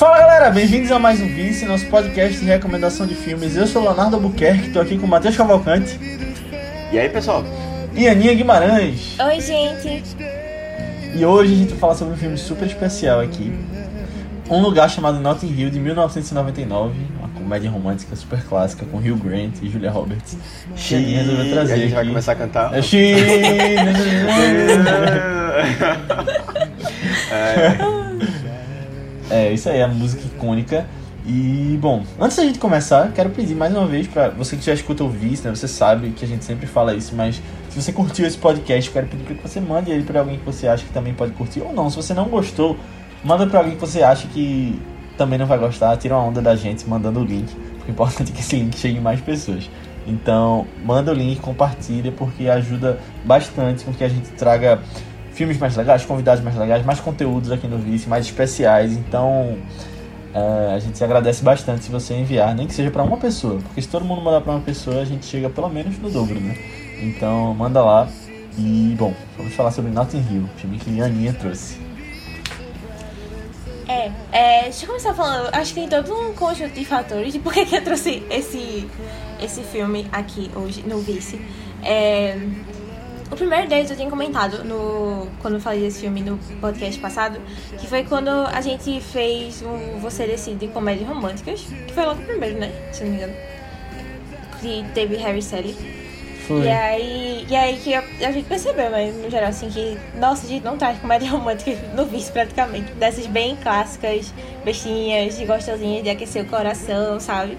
Fala galera, bem-vindos a mais um Vice, nosso podcast de recomendação de filmes. Eu sou Leonardo Albuquerque, estou aqui com o Matheus Cavalcante E aí, pessoal? e Aninha Guimarães. Oi, gente. E hoje a gente vai falar sobre um filme super especial aqui. Um lugar chamado Notting Hill, de 1999, uma comédia romântica super clássica com Hugh Grant e Julia Roberts. Que a Aninha resolveu E trazer a gente vai aqui. começar a cantar. É She- É, isso aí, é a música icônica. E, bom, antes da gente começar, quero pedir mais uma vez pra você que já escuta o Vice, né? Você sabe que a gente sempre fala isso, mas se você curtiu esse podcast, quero pedir que você mande ele pra alguém que você acha que também pode curtir. Ou não, se você não gostou, manda pra alguém que você acha que também não vai gostar. Tira uma onda da gente mandando o link. Porque o importante é que esse link chegue em mais pessoas. Então, manda o link, compartilha, porque ajuda bastante com que a gente traga filmes mais legais, convidados mais legais, mais conteúdos aqui no Vice, mais especiais. Então, é, a gente agradece bastante se você enviar, nem que seja pra uma pessoa, porque se todo mundo mandar pra uma pessoa, a gente chega pelo menos no dobro, né? Então, manda lá. E, bom, vamos falar sobre Notting Hill, filme que a Aninha trouxe. É, é, deixa eu começar falando. Acho que tem todo um conjunto de fatores de por que eu trouxe esse, esse filme aqui hoje no Vice. É, o primeiro deles eu tinha comentado no, quando eu falei desse filme no podcast passado, que foi quando a gente fez o Você Decide de Comédias Românticas, que foi logo o primeiro, né? Se não me engano. Que teve Harry Sally. Foi. E aí, e aí que a, a gente percebeu, mas no geral, assim, que nossa, a gente não traz comédia romântica no vice praticamente. Dessas bem clássicas, bestinhas, de gostosinhas, de aquecer o coração, sabe?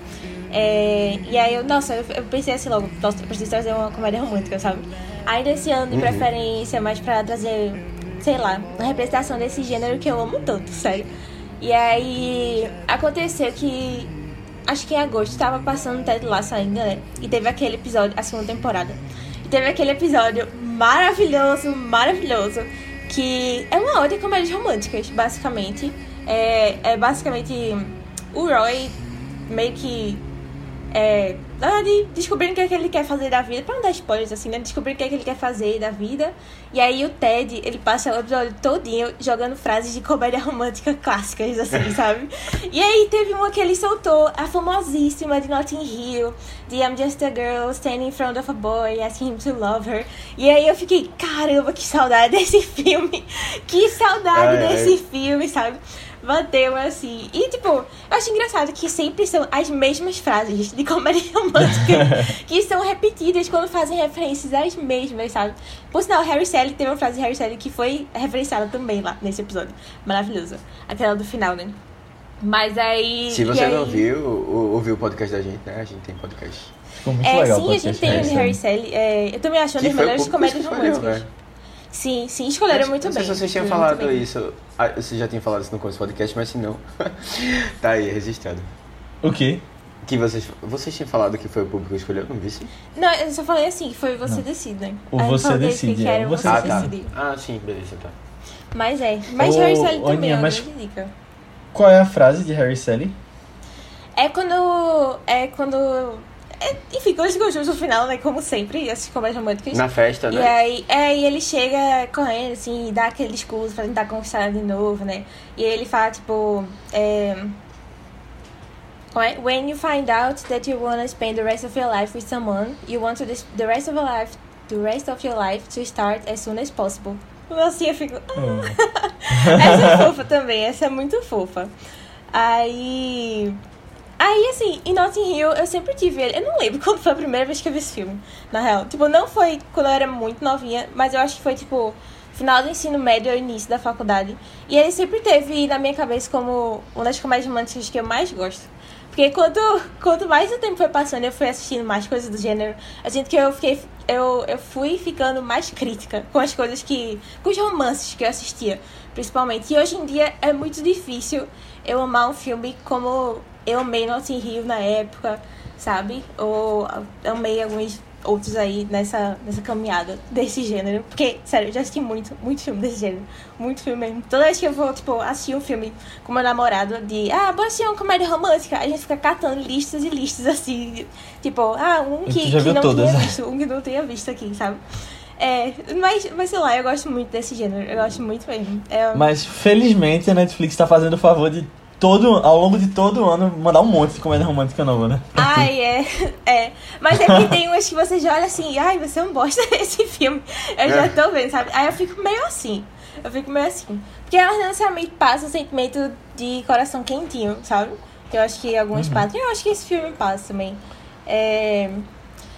É, e aí eu, nossa, eu, eu pensei assim logo, nossa, eu preciso trazer uma comédia romântica, sabe? Aí desse ano, de preferência, mais pra trazer, sei lá, uma representação desse gênero que eu amo tanto, sério. E aí aconteceu que acho que em agosto tava passando Ted Lasso ainda, né? E teve aquele episódio, a segunda temporada. E teve aquele episódio maravilhoso, maravilhoso, que é uma ode a comédias românticas, basicamente. É, é basicamente o Roy meio que é, na verdade, descobrindo o que, é que ele quer fazer da vida, pra não dar spoilers assim, né? Descobrindo o que é que ele quer fazer da vida. E aí o Ted, ele passa o episódio todinho jogando frases de comédia romântica clássicas, assim, sabe? E aí teve uma que ele soltou, a famosíssima de Notting Hill, de I'm Just a Girl Standing in Front of a Boy, Asking Him to Love Her. E aí eu fiquei, caramba, que saudade desse filme! Que saudade Ai, ai. desse filme, sabe? Bateu assim. E, tipo, eu acho engraçado que sempre são as mesmas frases de comédia romântica que são repetidas quando fazem referências às mesmas, sabe? Por sinal, Harry Sally teve uma frase de Harry Sally que foi referenciada também lá nesse episódio. Maravilhosa. Aquela do final, né? Mas aí. Se você aí- não viu, ou- ouviu o podcast da gente, né? A gente tem podcast. Ficou muito É, legal o sim, a gente tem o Harry de Sally. Harry Sally. É, eu também acho uma das melhores comédias escolheu, românticas. né? Sim, sim, escolheram muito não bem. sei se vocês tinham falado isso. Ah, Você já tinha falado isso no começo do podcast, mas se não, tá aí, registrado. O quê? Que vocês, vocês tinham falado que foi o público que escolheu, não disse? Não, eu só falei assim, que foi você Não. decide? O Aí eu Você Decide, Que é, era o você ah, tá. Ah, sim, beleza, tá. Mas é. Mas Ô, Harry Sally também Aninha, é uma mas- grande dica. Qual é a frase de Harry Sally? É quando. É quando. É, enfim, quando ficam juntos no final, né? Como sempre, essas comédias românticas. Na festa, E né? aí, é, e ele chega correndo, assim, e dá aquele discurso pra tentar conquistar de novo, né? E ele fala, tipo. É, é? When you find out that you wanna spend the rest of your life with someone, you want to the rest of your life, the rest of your life to start as soon as possible. Assim eu fico. Hum. Essa é fofa também, essa é muito fofa. Aí. Aí, assim, em Notting Hill, eu sempre tive ele. Eu não lembro quando foi a primeira vez que eu vi esse filme, na real. Tipo, não foi quando eu era muito novinha, mas eu acho que foi, tipo, final do ensino médio ou início da faculdade. E ele sempre teve na minha cabeça como uma das comédias românticas que eu mais gosto. Porque quanto, quanto mais o tempo foi passando, eu fui assistindo mais coisas do gênero. A gente que eu fiquei. Eu, eu fui ficando mais crítica com as coisas que. com os romances que eu assistia, principalmente. E hoje em dia é muito difícil eu amar um filme como eu amei Notting Hill na época, sabe? Ou amei alguns outros aí nessa, nessa caminhada desse gênero. Porque, sério, eu já assisti muito, muito filme desse gênero. Muito filme mesmo. Toda vez que eu vou, tipo, assistir um filme com meu namorado de, ah, bora assistir uma comédia romântica, a gente fica catando listas e listas assim. Tipo, ah, um que, que não todas, tinha né? visto, um que não tinha visto aqui, sabe? É, mas, mas sei lá, eu gosto muito desse gênero. Eu gosto muito mesmo. É, Mas felizmente a Netflix tá fazendo o favor de todo, ao longo de todo ano, mandar um monte de comédia romântica nova, né? Ai, é, é. Mas é que tem umas que você já olha assim, ai, você é um bosta desse filme. Eu já tô vendo, sabe? Aí eu fico meio assim. Eu fico meio assim. Porque elas não necessariamente passam o sentimento de coração quentinho, sabe? Que eu acho que algumas passam. Eu acho que esse filme passa também. É...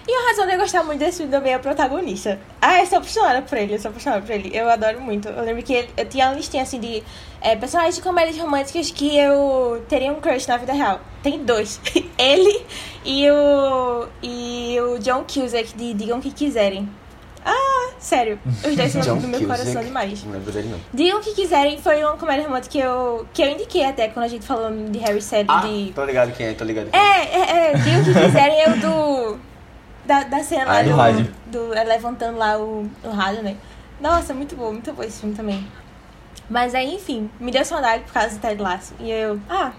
E a razão de eu gostar muito desse filme também é o protagonista. Ah, eu sou apaixonada por ele, eu sou apaixonada por ele. Eu adoro muito. Eu lembro que ele- eu tinha uma listinha assim de é, personagens de comédias românticas que eu teria um crush na vida real. Tem dois. ele e o. e o John Cusack de Digam o que quiserem. Ah, sério. Os dois são do meu coração demais. Não lembro dele, não. Digam o que quiserem foi uma comédia romântica que eu, que eu indiquei até quando a gente falou de Harry Said Ah, de. tô ligado quem é, tô ligado quem é. É, é, é. Digam o que quiserem é o do. Da, da cena lá Ah, do. do rádio. do- é, levantando lá o, o rádio, né? Nossa, muito bom, muito bom esse filme também. Mas aí, enfim, me deu saudade por causa do Ted Lasso. E eu, ah,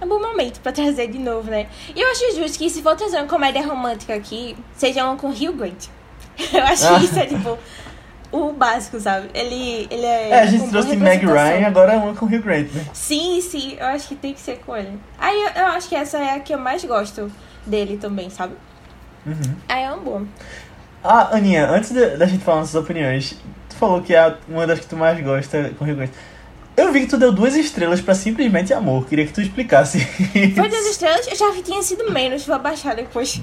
é um bom momento pra trazer de novo, né? E eu acho justo que se for trazer uma comédia romântica aqui, seja uma com Hugh Grant. Eu acho Ah. que isso é tipo o básico, sabe? Ele, ele é. É, a gente trouxe Meg. Ryan, agora é uma com Hugh Grant, né? Sim, sim, eu acho que tem que ser com ele. Aí eu, eu acho que essa é a que eu mais gosto dele também, sabe? Uhum. Aí é um bom. Ah, Aninha, antes da gente falar nossas opiniões, falou que é uma das que tu mais gosta com Grant. Eu vi que tu deu duas estrelas pra Simplesmente Amor. Queria que tu explicasse. Foi das estrelas, eu já vi que tinha sido menos, vou abaixar depois.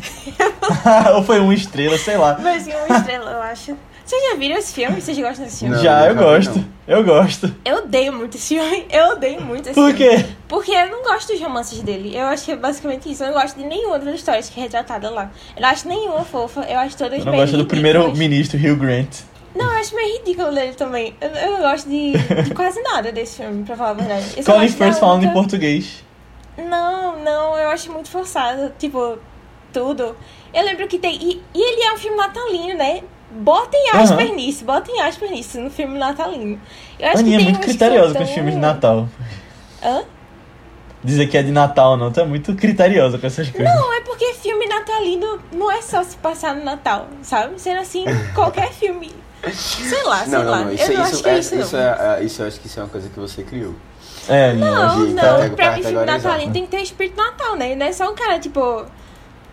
Ou foi uma estrela, sei lá. Mas sim, uma estrela, eu acho. Vocês já viram esse filme? Vocês gostam desse filme? Não, Já, eu gosto. não. Eu gosto. Eu odeio muito esse filme. Eu odeio muito esse Por filme. quê? Porque eu não gosto dos romances dele. Eu acho que é basicamente isso. Eu não gosto de nenhuma das histórias que é retratada lá. Eu não acho nenhuma fofa. Eu acho todas Tu não gosta do ridículas. primeiro ministro Hugh Grant. Não, eu acho meio ridículo dele também. Eu, eu não gosto de, de quase nada desse filme, pra falar a verdade. Eu só Colin Firth falando em português. Não, não, eu acho muito forçado. Tipo, tudo. Eu lembro que tem. E, e ele é um filme natalino, né? Botem aspas Aham. nisso, botem aspas nisso no filme natalino. Eu acho Aninha é que tem muito uns que criteriosa com os filmes de Natal. Hã? Dizer que é de Natal não, tu é muito criteriosa com essas coisas. Não, é porque filme natalino não é só se passar no Natal, sabe? Sendo assim, qualquer filme. Sei lá, sei Não, lá. não, não. Isso, eu não isso, acho que é é, isso, isso, não. é, é- isso eu acho que isso é uma coisa que você criou. É. Não, não. categ- Pra mim, filme natalino tem que ter espírito natal, né? Não é só um cara, tipo,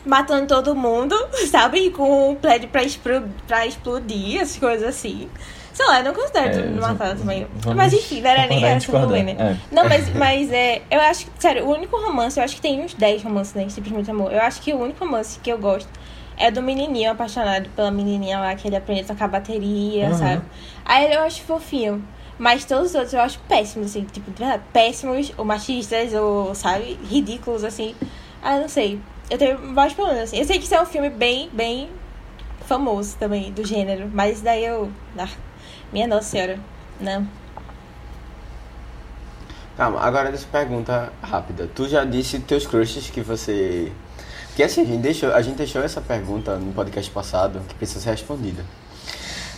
matando todo mundo, sabe? Com um prédio pra, expro- pra explodir, essas coisas assim. Sei lá, eu não considero É, tudo Natal também. vamos Mas enfim, não era nem essa discordar. né? Não, mas, mas é. Eu acho que, sério, o único romance, eu acho que tem uns 10 romances, né? Simplesmente amor. Eu acho que o único romance que eu gosto é do menininho apaixonado pela menininha lá, que ele aprende a tocar bateria, Uhum. sabe? Aí eu acho fofinho. Mas todos os outros eu acho péssimos, assim, tipo, de verdade, péssimos, ou machistas, ou, sabe, ridículos, assim. Ah, não sei. Eu tenho vários problemas, assim. Eu sei que isso é um filme bem, bem famoso também, do gênero. Mas daí eu. Ah, minha nossa senhora. Não. Calma, agora deixa eu pergunta rápida. Tu já disse teus crushes que você. Porque assim, a gente deixou, a gente deixou essa pergunta no podcast passado que precisa ser respondida.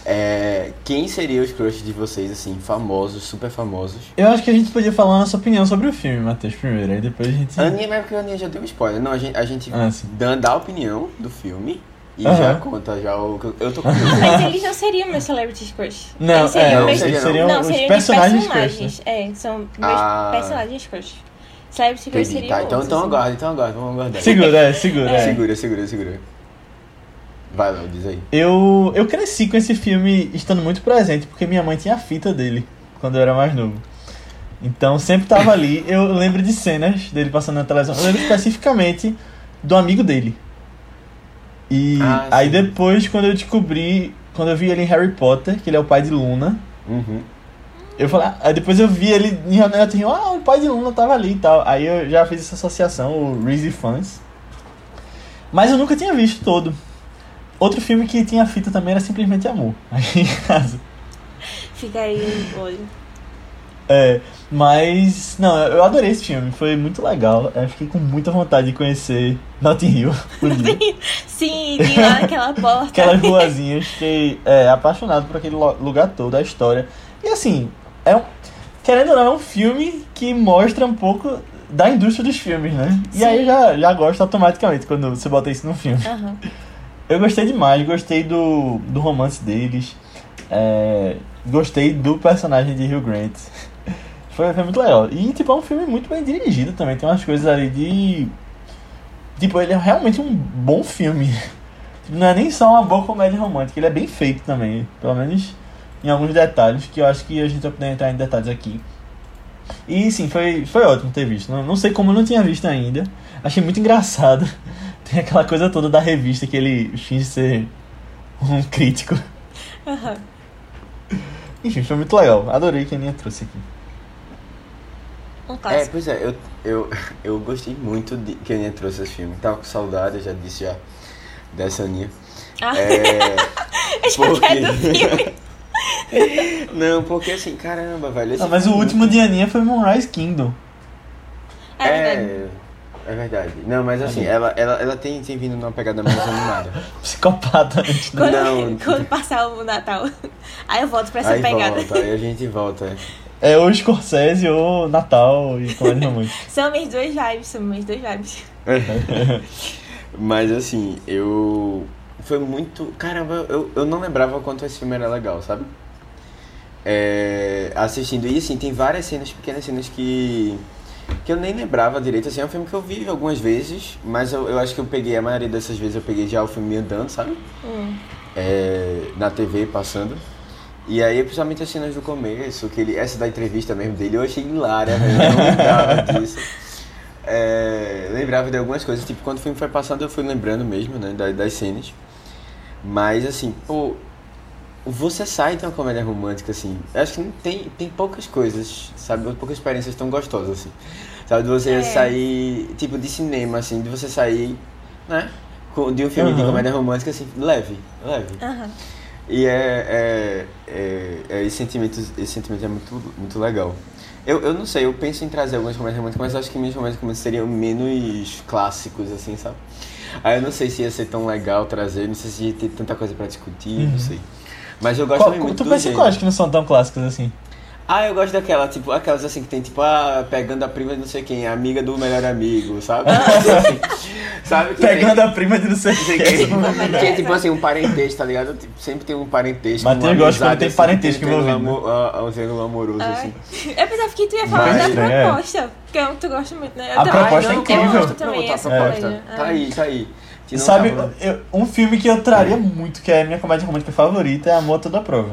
É, quem seriam os crushes de vocês, assim, famosos, super famosos? Eu acho que a gente podia falar a nossa opinião sobre o filme, Matheus, primeiro. Aí depois a gente. A Aninha, mas porque a Aninha já deu um spoiler. Não, a gente, a gente Ah, dá, dá a opinião do filme e Aham. já conta já o que eu- tô curioso. Mas eles não seriam meus celebrity crush. Não, eles seriam é, não, meus... não. seriam Não, os seriam de personagens crush, né? personagens. É, são meus Ah. personagens crush. Celebrity crush Entendi, seriam tá. Então, então assim. aguarda, então aguarda, vamos aguardar. Segura, é, segura. é. Segura, segura, segura. Vai, Léo, diz aí. Eu, eu cresci com esse filme estando muito presente, porque minha mãe tinha a fita dele quando eu era mais novo. Então sempre tava ali. Eu lembro de cenas dele passando na televisão. Eu lembro especificamente do amigo dele. E Ah, aí depois, quando eu descobri, quando eu vi ele em Harry Potter, que ele é o pai de Luna, Uhum. Eu falei, ah, aí depois eu vi ele em Ronaldinho, Hill, ah, o pai de Luna tava ali e tal. Aí eu já fiz essa associação, o Reezy Fans. Mas eu nunca tinha visto todo. Outro filme que tinha fita também era simplesmente Amor. Aí em casa. Fica aí o olho. É, mas, não, eu adorei esse filme, foi muito legal. Eu fiquei com muita vontade de conhecer Notting Hill. Sim, de lá naquela porta. Aquelas ruazinhas, fiquei é, apaixonado por aquele lugar todo, a história. E assim, é um, querendo ou não, é um filme que mostra um pouco da indústria dos filmes, né? E Sim. aí já, já gosto automaticamente quando você bota isso no filme. Aham. Eu gostei demais, gostei do, do romance deles. é, gostei do personagem de Hugh Grant. Foi, foi muito legal. E, tipo, é um filme muito bem dirigido também. Tem umas coisas ali de. Tipo, ele é realmente um bom filme. Tipo, Não é nem só uma boa comédia romântica, ele é bem feito também. Pelo menos em alguns detalhes, que eu acho que a gente vai poder entrar em detalhes aqui. E sim, foi, foi ótimo ter visto. Não, não sei como eu não tinha visto ainda. Achei muito engraçado. Tem aquela coisa toda da revista que ele finge ser um crítico. Aham. Enfim, foi muito legal. Adorei que a Aninha trouxe aqui. Um É, pois é, eu, eu, eu gostei muito de que a Aninha trouxe esse filme. Tava com saudade, eu já disse já, dessa Aninha. Ah, É, eu já porque- quero do filme. não, porque assim, caramba, velho. esse Ah, mas o último de Aninha foi Moonrise Kingdom. É, verdade. É, é verdade. Não, mas assim, Ali. ela, ela, ela tem, tem vindo numa pegada mais animada. Psicopata antes, né? Quando, Não. quando passar o Natal. Aí eu volto pra essa aí pegada. volta, aí a gente volta. É ou Scorsese ou Natal e comédia romântica. São minhas duas vibes, são minhas duas vibes. Mas assim, eu. Foi muito. Caramba, eu, eu não lembrava o quanto esse filme era legal, sabe? É, assistindo. E assim, tem várias cenas, pequenas cenas que. que eu nem lembrava direito. Assim, é um filme que eu vi algumas vezes, mas eu, eu acho que eu peguei, a maioria dessas vezes eu peguei já o filme andando, sabe? Hum. É, na TV passando. E aí, principalmente as cenas do começo, que ele, essa da entrevista mesmo dele, eu achei hilária, velho. Eu não lembrava disso. É, lembrava de algumas coisas, tipo, quando o filme foi passando eu fui lembrando mesmo, né, das, das cenas. Mas assim, pô, você sai de uma comédia romântica, assim, eu acho que não tem, tem poucas coisas, sabe, poucas experiências tão gostosas, assim. Sabe, de você É. sair, tipo, de cinema, assim, de você sair, né, de um filme de Aham. comédia romântica, assim, leve, leve. Aham. E é, é, é, é esse, sentimento, esse sentimento é muito, muito legal. Eu, eu não sei, eu penso em trazer algumas comédias românticas, mas acho que minhas comédias românticas seriam menos clássicos, assim, sabe? Aí eu não sei se ia ser tão legal trazer, não sei se ia ter tanta coisa pra discutir, não sei. Mas eu gosto Qual, muito tu do pensa gênero. quais que não são tão clássicos assim? Ah, eu gosto daquela, tipo, aquelas assim que tem, tipo, ah, pegando a prima de não sei quem, amiga do melhor amigo, sabe? sabe? Que tem- Pegando a prima de não sei que, quem. é, que é tipo assim, um parentesco, tá ligado? Tipo, sempre tem um parentesco. Matheus gosta quando tem assim, parentesco tem um triângulo envolvido, amo- ah, Um triângulo amoroso, Ai. assim. Eu pensava que tu ia falar Mas- da é. proposta, porque eu- tu gosta muito, né? Eu A também- proposta é eu incrível. gosto também, Pronto, a essa proposta. comédia. Tá aí, tá aí. Sabe, tava- eu- um filme que eu traria muito, que é a minha comédia romântica favorita, é Amor a Toda Prova.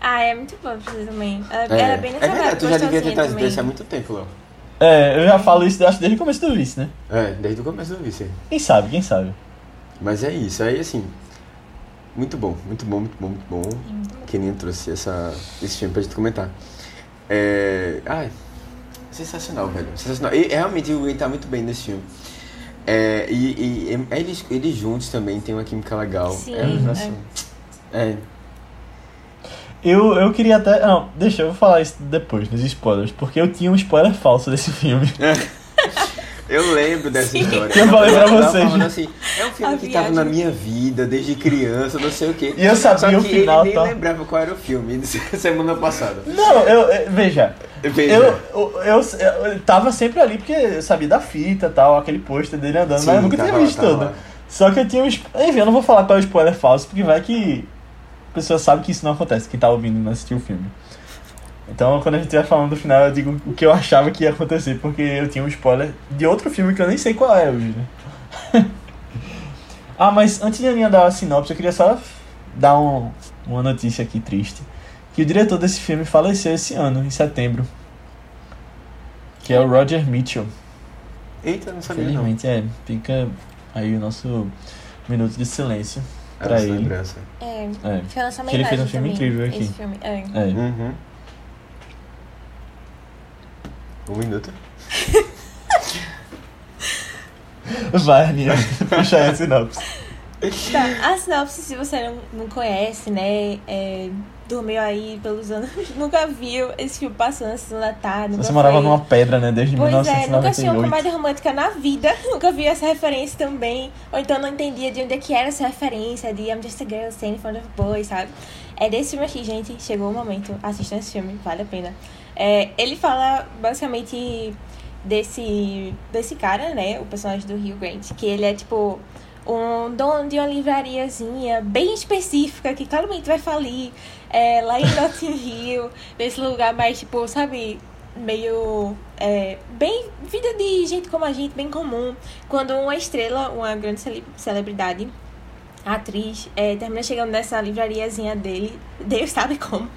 Ah, é muito bom pra você também. Ela É, Era bem nessa é verdade, tu já devia ter trazido esse há muito tempo, Léo. É, eu já falo isso, acho desde o começo do vice, né? É, desde o começo do vice. Quem sabe, quem sabe. Mas é isso, aí assim. Muito bom, muito bom, muito bom, muito bom. Que nem trouxe essa, esse filme pra gente comentar. É. Ai, sensacional, velho. Sensacional. E realmente o Gwen tá muito bem nesse filme. É, e, e- e eles, eles juntos também tem uma química legal. Sim, é, nossa, é. Eu, eu queria até. Não, deixa, eu falar isso depois, nos spoilers, porque eu tinha um spoiler falso desse filme. Eu lembro dessa história. Eu falei pra vocês. assim, é um filme A que tava na viagem. minha vida desde criança, não sei o quê. E eu sabia Só que o final, ele nem tá? lembrava qual era o filme semana passada. Não, eu. eu- Veja. Veja. Eu, eu, eu, eu tava sempre ali porque eu sabia da fita tal, aquele pôster dele andando, Sim, mas eu nunca tinha tava lá, visto todo. lá. Só que eu tinha um. Enfim, eu não vou falar qual é o spoiler falso, porque vai que a pessoa sabe que isso não acontece, quem tá ouvindo e não assistiu o filme. Então, quando a gente estiver falando do final, eu digo o que eu achava que ia acontecer, porque eu tinha um spoiler de outro filme que eu nem sei qual é hoje, né? ah, mas antes de Aninha dar a sinopse, eu queria só dar um- uma notícia aqui triste. Que o diretor desse filme faleceu esse ano, em setembro. Que é o Roger Mitchell. Eita, não sabia não. Felizmente, é. Fica aí o nosso minuto de silêncio pra essa ele. lembrança. É, É. foi a nossa Que ele fez um filme também, incrível aqui. Esse filme, é. É. Uhum. Um minuto. Vai, Aninha, puxa aí a sinopse. Tá, a sinopse, se você não, não conhece, né, é, dormiu aí pelos anos, nunca viu esse filme passando na sessão da tarde. Você morava foi- numa pedra, né? Desde Pois é, nunca assistiu uma 1998. comédia romântica na vida, nunca viu essa referência também, ou então não entendia de onde é que era essa referência de I'm just a girl standing in front of a boy, sabe? É desse filme aqui, gente, chegou o momento, assistam esse filme, vale a pena. É, ele fala basicamente desse, desse cara, né, o personagem do Hugh Grant, que ele é tipo um dono de uma livrariazinha bem específica que claramente vai falir é, lá em Notting Hill, nesse lugar mais tipo, sabe, meio é, bem vida de gente como a gente, bem comum. Quando uma estrela, uma grande cele- celebridade, atriz, é, termina chegando nessa livrariazinha dele, Deus sabe como,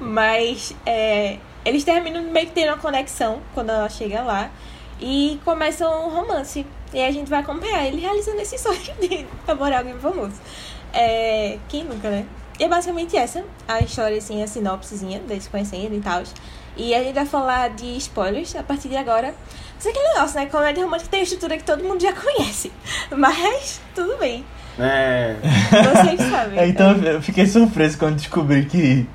mas é, eles terminam meio que tendo uma conexão quando ela chega lá e começam um romance. E a gente vai acompanhar ele realizando esse sonho de namorar alguém famoso. É, quem nunca, né? E é basicamente essa, a história, assim, a sinopsezinha deles conhecendo e tal. E a gente vai falar de spoilers a partir de agora. Mas é aquele negócio, né? Comédia romântica tem uma estrutura que todo mundo já conhece. Mas, tudo bem. É. Vocês sabem. É, então eu fiquei surpreso quando descobri que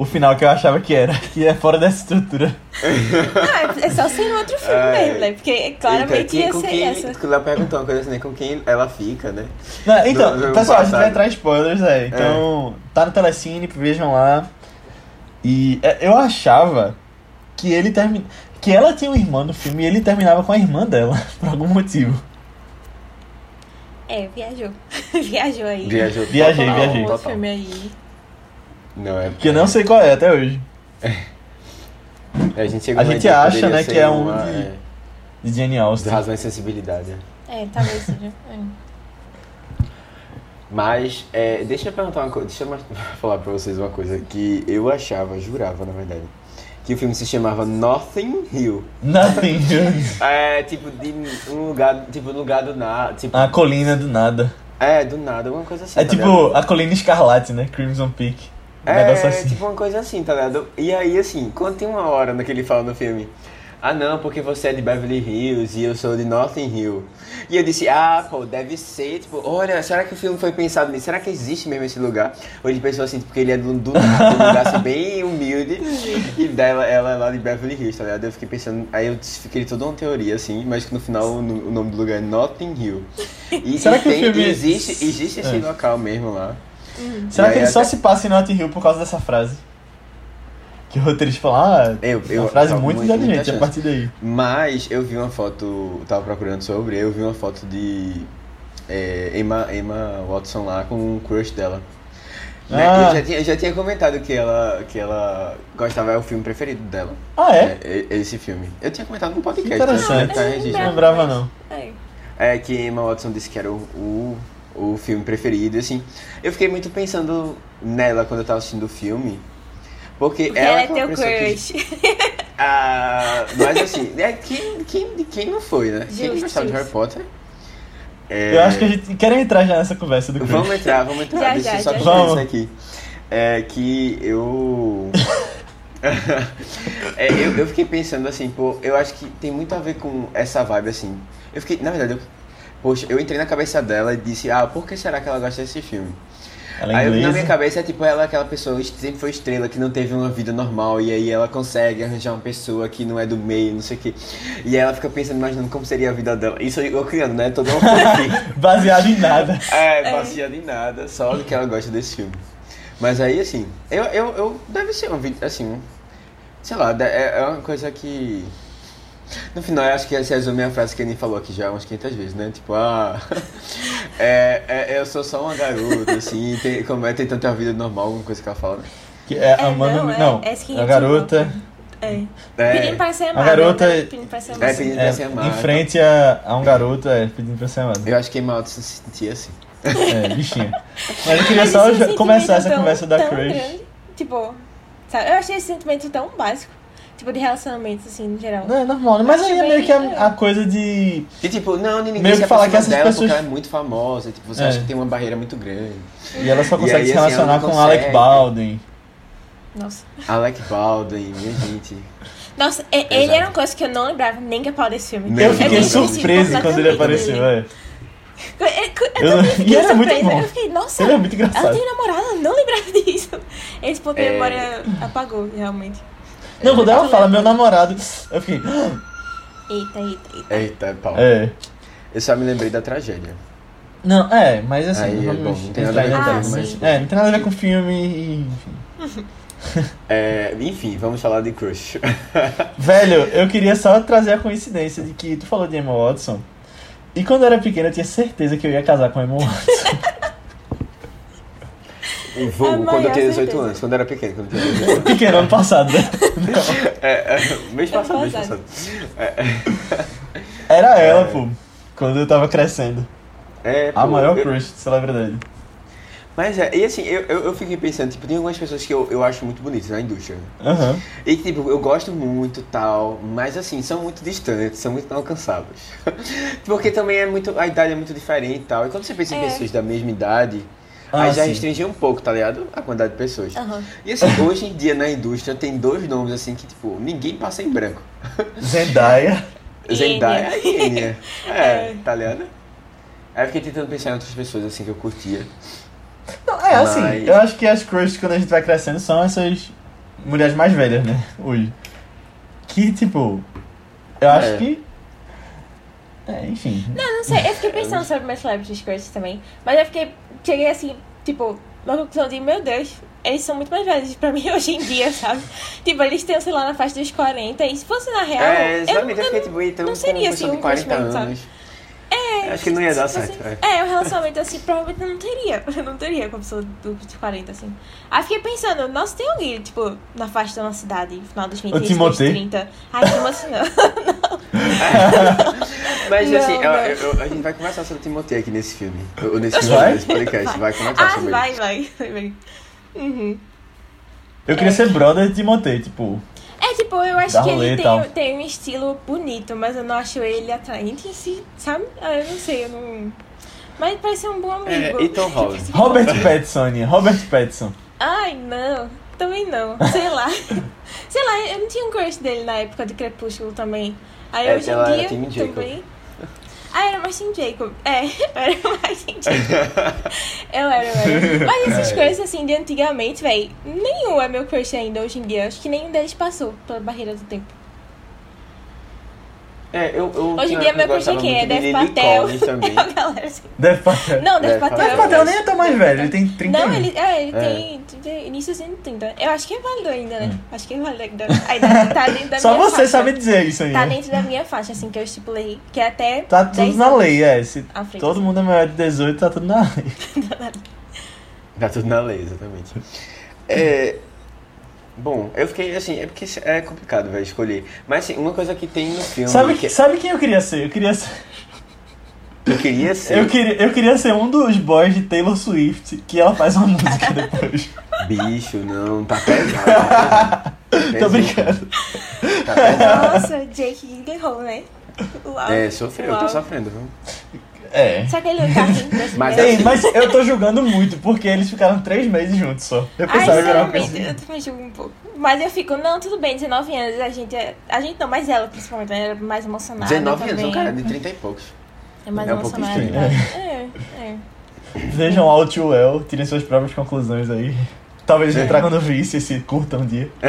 o final que eu achava que era, que é fora dessa estrutura. Ah, é só ser em outro filme É. mesmo, né? Porque claramente Eita, ia com ser quem, essa. o Léo perguntou uma coisa assim, né? Com quem ela fica, né? Não, então, Do- do pessoal, a gente passado. vai entrar em spoilers, é. Então, tá no Telecine, vejam lá. E é, eu achava que ele termina. Que ela tinha um irmão no filme e ele terminava com a irmã dela, por algum motivo. É, viajou. viajou aí. Viajou Viajei, total, viajei. Um filme aí. Não, é. Que eu não sei qual é até hoje. A gente, A gente acha, né, que é um uma, de- é, De Jane de Austen. razão e sensibilidade. é. É, talvez seja. É. Mas, é, deixa eu perguntar uma coisa, deixa eu falar pra vocês uma coisa que eu achava, jurava na verdade, que o filme se chamava Nothing Hill. Nothing. É, tipo, de um lugar, tipo, lugar do nada, tipo, a colina do nada. é, do nada, alguma coisa assim, É tá tipo ligado? a colina escarlate, né? Crimson Peak. Um É, assim. tipo uma coisa assim, tá ligado? E aí, assim, quando tem uma hora naquele ele fala no filme, ah não, porque você é de Beverly Hills e eu sou de Notting Hill. E eu disse, ah, pô, deve ser, tipo, olha, será que o filme foi pensado nisso? Será que existe mesmo esse lugar? Ou ele pensou assim, porque ele é do, do nada, um lugar assim, bem humilde, e dela, ela é lá de Beverly Hills, tá ligado? Eu fiquei pensando, aí eu fiquei toda uma teoria, assim, mas que no final o, o nome do lugar é Notting Hill. E, Será e que o tem- filme- existe, existe esse É. local mesmo lá. Será E que ele só até- se passa em Notting Hill por causa dessa frase? Que o roteirista fala, ah, Eu- é eu- uma frase eu- muito muita inteligente a partir daí. Mas eu vi uma foto, tava procurando sobre, eu vi uma foto de é, Emma, Emma Watson lá com um crush dela. Né? Ah. Eu, já tinha, eu já tinha comentado que ela, que ela gostava, é o filme preferido dela. Ah, é? É, é esse filme. Eu tinha comentado no Que podcast. interessante. né? Tá. Não lembrava, não. É. É que Emma Watson disse que era o, o, o filme preferido, e, assim. Eu fiquei muito pensando nela quando eu tava assistindo o filme. Porque, Porque ela ela é uma teu pessoa que- crush. Ah, mas assim, é, quem, quem, quem não foi, né? quem gostava de. Harry Potter? É, Eu acho que a gente quer entrar já nessa conversa do crush. Vamos entrar, vamos entrar. Já, Deixa já, eu só já. isso aqui. É que eu... É, eu... Eu fiquei pensando assim, pô, eu acho que tem muito a ver com essa vibe assim. Eu fiquei, na verdade, eu... Poxa, eu entrei na cabeça dela e disse, ah, por que será que ela gosta desse filme? Ela é Aí eu- na inglesa. minha cabeça é tipo ela aquela pessoa que sempre foi estrela, que não teve uma vida normal, e aí ela consegue arranjar uma pessoa que não é do meio, não sei o quê. E aí ela fica pensando, imaginando como seria a vida dela. Isso eu criando, né? Toda uma. Baseado em nada. É, baseado em nada, só do que ela gosta desse filme. Mas aí, assim, eu, eu, eu deve ser um vídeo, assim, sei lá, é, é uma coisa que. No final, eu acho que se resume a frase que a Aninha falou aqui já umas 500 vezes, né? Tipo, ah. é, é, eu sou só uma garota, assim, tem, como é, tentando ter uma vida normal, alguma coisa que ela fala. né? Que é, É, amando. não, é- Não, é a garota. É. É, Pedindo pra ser A amada. garota- né? Pedindo pra ser amada. É, pedindo- É, ser amada. em frente a, a um garoto, é, pedindo pra ser amado. Eu acho que Emma Watson se sentia assim. É, bichinho. Mas eu queria só começar essa tão- conversa da tão crush. grande, tipo, sabe? Eu achei esse sentimento tão básico. Tipo, de relacionamentos, assim, no geral. Não, é normal, né? Mas aí é meio que a, a coisa de. E tipo, não, ninguém Meio se que falar que essas dela pessoas- porque ela é muito famosa, tipo, você É. acha que tem uma barreira muito grande. E ela só consegue aí, se assim, ela relacionar não com Alec. Baldwin. Nossa. Alec Baldwin, minha gente. Nossa, ele era uma coisa que eu não lembrava nem que pau desse filme. Nem Eu fiquei surpreso quando ele apareceu, dele. é. Eu, eu, Eu- também fiquei e é muito surpresa. bom. Eu fiquei, nossa, Ele é muito ela engraçado. tem namorada, eu não lembrava disso. Esse de É. memória apagou, realmente. Não, quando ela fala meu namorado, eu fiquei. Eita, eita, eita. Eita, pau. É. Eu só me lembrei da tragédia. Não, é, mas assim. Aí, vamos bom, não tem nada a ver com filme, mas- É, não tem nada a ver com filme e. Enfim. É, enfim, vamos falar de Crush. Velho, eu queria só trazer a coincidência de que tu falou de Emma Watson. E quando eu era pequeno, eu tinha certeza que eu ia casar com Emma Watson. Vulgo A quando eu tinha 18 certeza. anos, quando eu era pequeno, quando eu tinha 18 anos. pequeno, ano passado, né? É, é, mês passado, mês passado. passado. Era ela, pô. Quando eu tava crescendo. É, A pô, maior eu- crush de celebridade. Mas é, e assim, eu, eu, eu fiquei pensando, tipo, tem algumas pessoas que eu, eu acho muito bonitas na indústria. Aham. E tipo, eu gosto muito tal, mas assim, são muito distantes, são muito inalcançáveis. Porque também é muito. A idade é muito diferente e tal. E quando você pensa em É. pessoas da mesma idade, Ah, aí já sim. restringe um pouco, tá ligado? A quantidade de pessoas. Aham. E assim, hoje em dia na indústria tem dois nomes assim que, tipo, ninguém passa em branco. Zendaya. Zendaya e Enya. É, É. tá ligado? Aí eu fiquei tentando pensar em outras pessoas assim que eu curtia. Não, é assim, Mas- eu acho que as crushes quando a gente vai crescendo são essas mulheres mais velhas, né? Hoje. Que, tipo. Eu acho É. que. É, enfim. Eu não sei, eu fiquei pensando sobre meus celebrities crushes também. Mas eu fiquei. Cheguei assim, tipo, na conclusão de, meu Deus, eles são muito mais velhos pra mim hoje em dia, sabe? Tipo, eles têm, sei lá, na faixa dos 40. E se fosse na real. é, eu, exatamente, eu, eu, fiquei tipo, então, não com seria, assim, um de 40 crush mesmo, sabe? É, acho que não ia dar tipo certo. assim, é. é, um relacionamento assim, provavelmente eu não teria. Eu não teria com a pessoa do- de 40, assim. Aí fiquei pensando, nossa, tem alguém, tipo, na faixa da nossa cidade, final dos 20, O início dos Timotei? 30. Ai, Timotei não. Mas Não, assim, eu- não. eu- a gente vai conversar sobre Timotei aqui nesse filme. Ou nesse Vai? filme, nesse podcast. Vai comentar Ah, sobre vai, ele. vai, vai. Uhum. Eu queria ser brother de Timotei, tipo. É tipo, eu acho que ele tem, tem um estilo bonito, mas eu não acho ele atraente em si, sabe? Ah, eu não sei, eu não. Mas parece ser um bom amigo. É, Ethan Hawke. Robert Pattinson, Aninha, Robert Pattinson. Ai, não. Também não. Sei lá. sei lá, eu não tinha um crush dele na época de Crepúsculo também. Aí É, hoje em era dia Jacob. Ah, era mais Team Jacob. É, eu era mais Team Jacob. eu era, eu era. Mas esses É. crushes assim de antigamente, véi, nenhum é meu crush ainda hoje em dia. Acho que nenhum deles passou pela barreira do tempo. É, eu, eu Hoje em dia eu meu crush é quem? É Dev Patel. Também. Galera assim. Dev Patel. Não, Dev Patel. Dev Patel nem é tão mais velho, ele tem 30 Não, anos. ele, é, ele É. tem, início de 30. Eu acho que é válido ainda, né? Acho que é válido ainda. A idade tá dentro da Hum. Só minha você faixa. sabe dizer isso aí. Tá dentro da minha faixa, assim, que eu estipulei. Que é até. Tá tudo 10 na lei, é. Se todo assim. mundo é maior de 18, tá tudo na lei. Tá tudo na lei, exatamente. É. Bom, eu fiquei assim, é porque é complicado, velho, escolher. Mas assim, uma coisa que tem no filme. Sabe, que sabe quem eu queria ser? Eu queria ser. eu queria ser Eu queria, eu queria ser um dos boys de Taylor Swift que ela faz uma música depois. bicho, não, tá pesado. Tá pesado. Tô brincando. Tá pesado. Nossa, Jake Gyllenhaal, né? Uau. É, sofreu, eu tô Uau. sofrendo, viu? É. Só aquele carrinho das Mas mulheres. Ei, mas eu tô julgando muito, porque eles ficaram três meses juntos só. Eu Ai, pensava que era uma eu também julgo um pouco. Mas eu fico, não, tudo bem, 19 anos, a gente é. A gente não, mas ela principalmente, né, era mais emocionada. 19 anos, também. um cara de 30 e poucos. É mais é um pouco emocionada. estranho. É, é. Vejam All Too Well, tirem suas próprias conclusões aí. Talvez eles tragam no vício se curta um dia.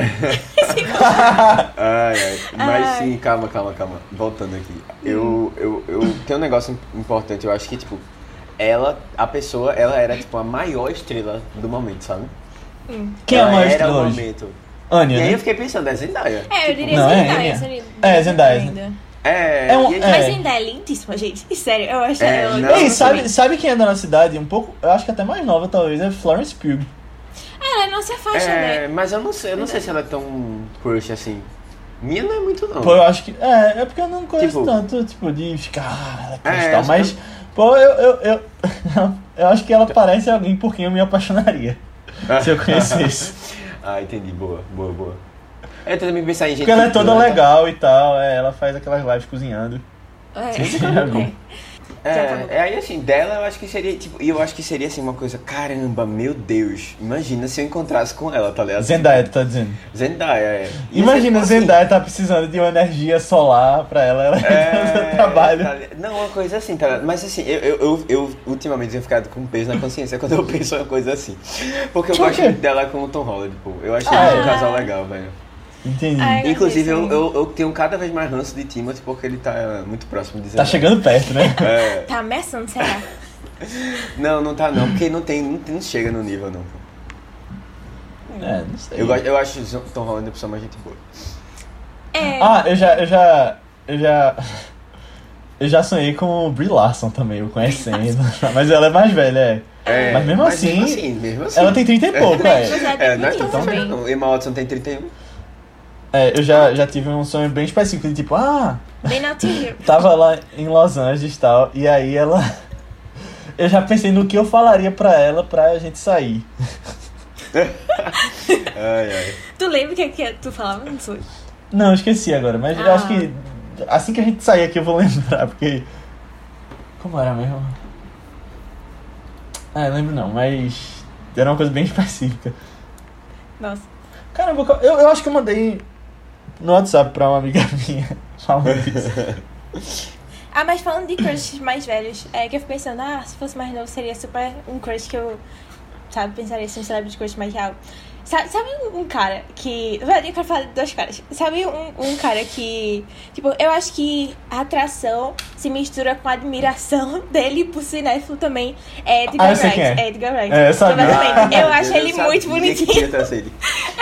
Ai, ai. Mas Ai. sim, calma, calma, calma. Voltando aqui. Eu, eu, eu tenho um negócio importante, eu acho que, tipo, ela, a pessoa, ela era, tipo, a maior estrela do momento, sabe? Quem é a maior era estrela o hoje? momento. Anya, E aí né? eu fiquei pensando, é Zendaya. É, eu diria Não, é Zendaya. Enya. seria É, Zendaya. ainda. É, É um- é. Mas Zendaya é lindíssima, gente. Sério, eu acho É, ela. não, Ei, eu sabe, sabe quem é da nossa cidade? Um pouco, eu acho que até mais nova talvez, é Florence Pugh. Ela é nossa faixa, É, né? mas eu não sei, eu não sei se ela é tão crush assim. Minha não é muito não. Pô, eu acho que. É, é porque eu não conheço Tipo- tanto, tipo, de ficar. Ah, ela é É, mas. Pô, eu, eu, eu, eu acho que ela parece alguém por quem eu me apaixonaria. se eu conhecesse. ah, entendi, boa, boa, boa. Eu tento também pensar em gente Porque ela é que toda canta. legal e tal, é, ela faz aquelas lives cozinhando. É, Sim, sim, É, é aí assim, dela eu acho que seria, tipo, e eu acho que seria assim uma coisa, caramba, meu Deus, imagina se eu encontrasse com ela, tá ligado? Zendaya, tu tá dizendo. Zendaya, é. Ia Imagina ser, tipo, Zendaya tá precisando de uma energia solar pra ela, ela É, trabalho. tá não, uma coisa assim, tá ligado? Mas assim, eu, eu, eu, eu ultimamente tenho ficado com peso na consciência quando eu penso uma coisa assim. Porque eu Por gosto dela com o Tom Holland, pô. Eu achei Ah, um é? casal legal, velho. Entendi. Ai, Inclusive, eu, eu, eu tenho cada vez mais ranço de Timothy porque ele tá muito próximo de Tá Zendaya. chegando perto, né? É, Tá ameaçando, será? não, não tá não, porque não tem, não, tem- não chega no nível não. É, não sei. Eu, gosto- eu acho o Tom Holland a pessoa mais gente boa. É. Ah, eu já, eu já, eu já, eu já sonhei com o Brie Larson também, eu conhecendo. Mas ela é mais velha, é. É, Mas mesmo assim, mesmo assim, mesmo assim. Ela tem 30 e pouco, Mas é. é É, não é não. Emma Watson tem 31. É, eu já, já tive um sonho bem específico de tipo, ah, Bem tava lá em Los Angeles e tal, e aí ela. Eu já pensei no que eu falaria pra ela pra gente sair. Ai, ai. Tu lembra o que, que tu falava? Não sei. Não, eu esqueci agora, mas eu Ah. acho que assim que a gente sair aqui eu vou lembrar, porque. Como era mesmo? Ah, eu lembro não, mas. Era uma coisa bem específica. Nossa. Caramba, eu, eu acho que eu mandei no WhatsApp pra uma amiga minha falando disso. Ah, mas falando de crushes mais velhos, é que eu fico pensando, ah, se fosse mais novo seria super um crush que eu, sabe, pensaria assim, um celebrity crush mais real. Sabe, sabe um- cara que. Velho, eu quero falar de dois caras. Sabe um, um cara que. Tipo, eu acho que a atração se mistura com a admiração dele por cinéfilo também. É Edgar Ah, Wright. quem é. Edgar Wright. É, eu. Eu acho ele muito bonitinho.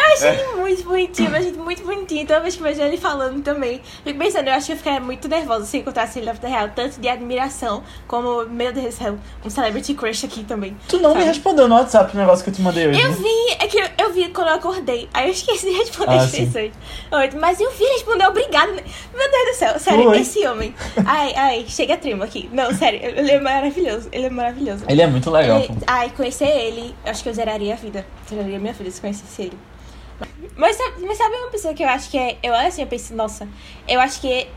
Eu acho ele muito bonitinho, mas gente muito bonitinho. Toda vez que eu vejo ele falando também. Fico pensando, eu acho que eu ficaria muito nervosa se encontrasse ele na vida real. Tanto de admiração, como, meu Deus do céu, um celebrity crush aqui também. Tu não me Sabe? respondeu no WhatsApp o negócio que eu te mandei hoje. Eu né? vi, é que eu, eu vi quando eu acordei. Aí eu esqueci de responder Ah, as pessoas. Oi, Mas eu vi responder, obrigado. Meu Deus do céu, sério, Foi. esse homem. Ai, ai, chega a trema aqui. Não, sério, ele é maravilhoso. Ele é maravilhoso. Ele é muito legal, Ele- ai, conhecer ele, acho que eu zeraria a vida. Zeraria a minha vida se conhecesse ele. Mas sabe, mas sabe uma pessoa que eu acho que é. Eu olho assim, eu penso, nossa, eu acho que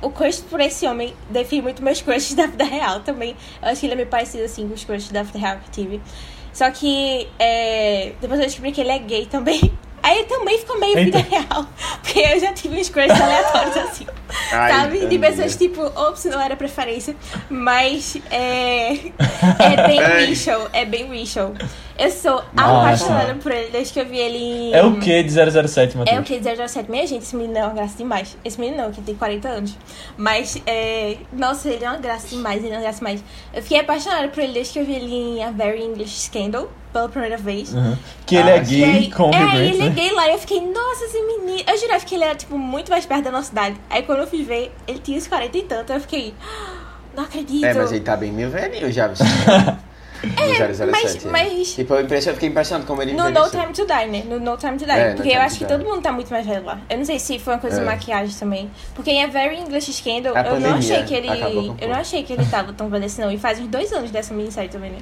o crush por esse homem define muito meus crushes da vida real também. Eu acho que ele é meio parecido assim com os crushes da vida real que eu tive. Só que é, depois eu descobri que ele é gay também. Aí também ficou meio vida real. Porque eu já tive uns crushes aleatórios assim. Ai, sabe? De pessoas tipo, ops, não era preferência. Mas é. É bem Ai. Rachel. É bem Rachel. Eu sou Nossa. apaixonada por ele desde que eu vi ele em. É o que de 007, Matheus? É o que 007. Minha gente, esse menino é uma graça demais. Esse menino não, que tem 40 anos. Mas, é... Nossa, ele é uma graça demais, ele é uma graça demais. Eu fiquei apaixonada por ele desde que eu vi ele em A Very English Scandal, pela primeira vez. Uhum. Que ele é Ah, E gay aí, com o é, Grant, ele é né? gay lá. E eu fiquei, nossa, esse menino. Eu jurava que ele era, tipo, muito mais perto da nossa idade. Aí quando eu fui ver, ele tinha uns 40 e tanto. Eu fiquei, "Ah, não acredito. É, mas ele tá bem meio velhinho já. 007. mas- né? mas- Tipo, eu impression- eu fiquei impressionado como ele No No. Time to Die, né? No No Time to Die. É, porque eu acho que todo mundo tá muito mais velho lá. Eu não sei se foi uma coisa É. de maquiagem também. Porque em A Very English Scandal, A eu não achei que ele. Eu não achei que ele tava tão velho assim, não. E faz uns dois anos dessa minissérie também, né?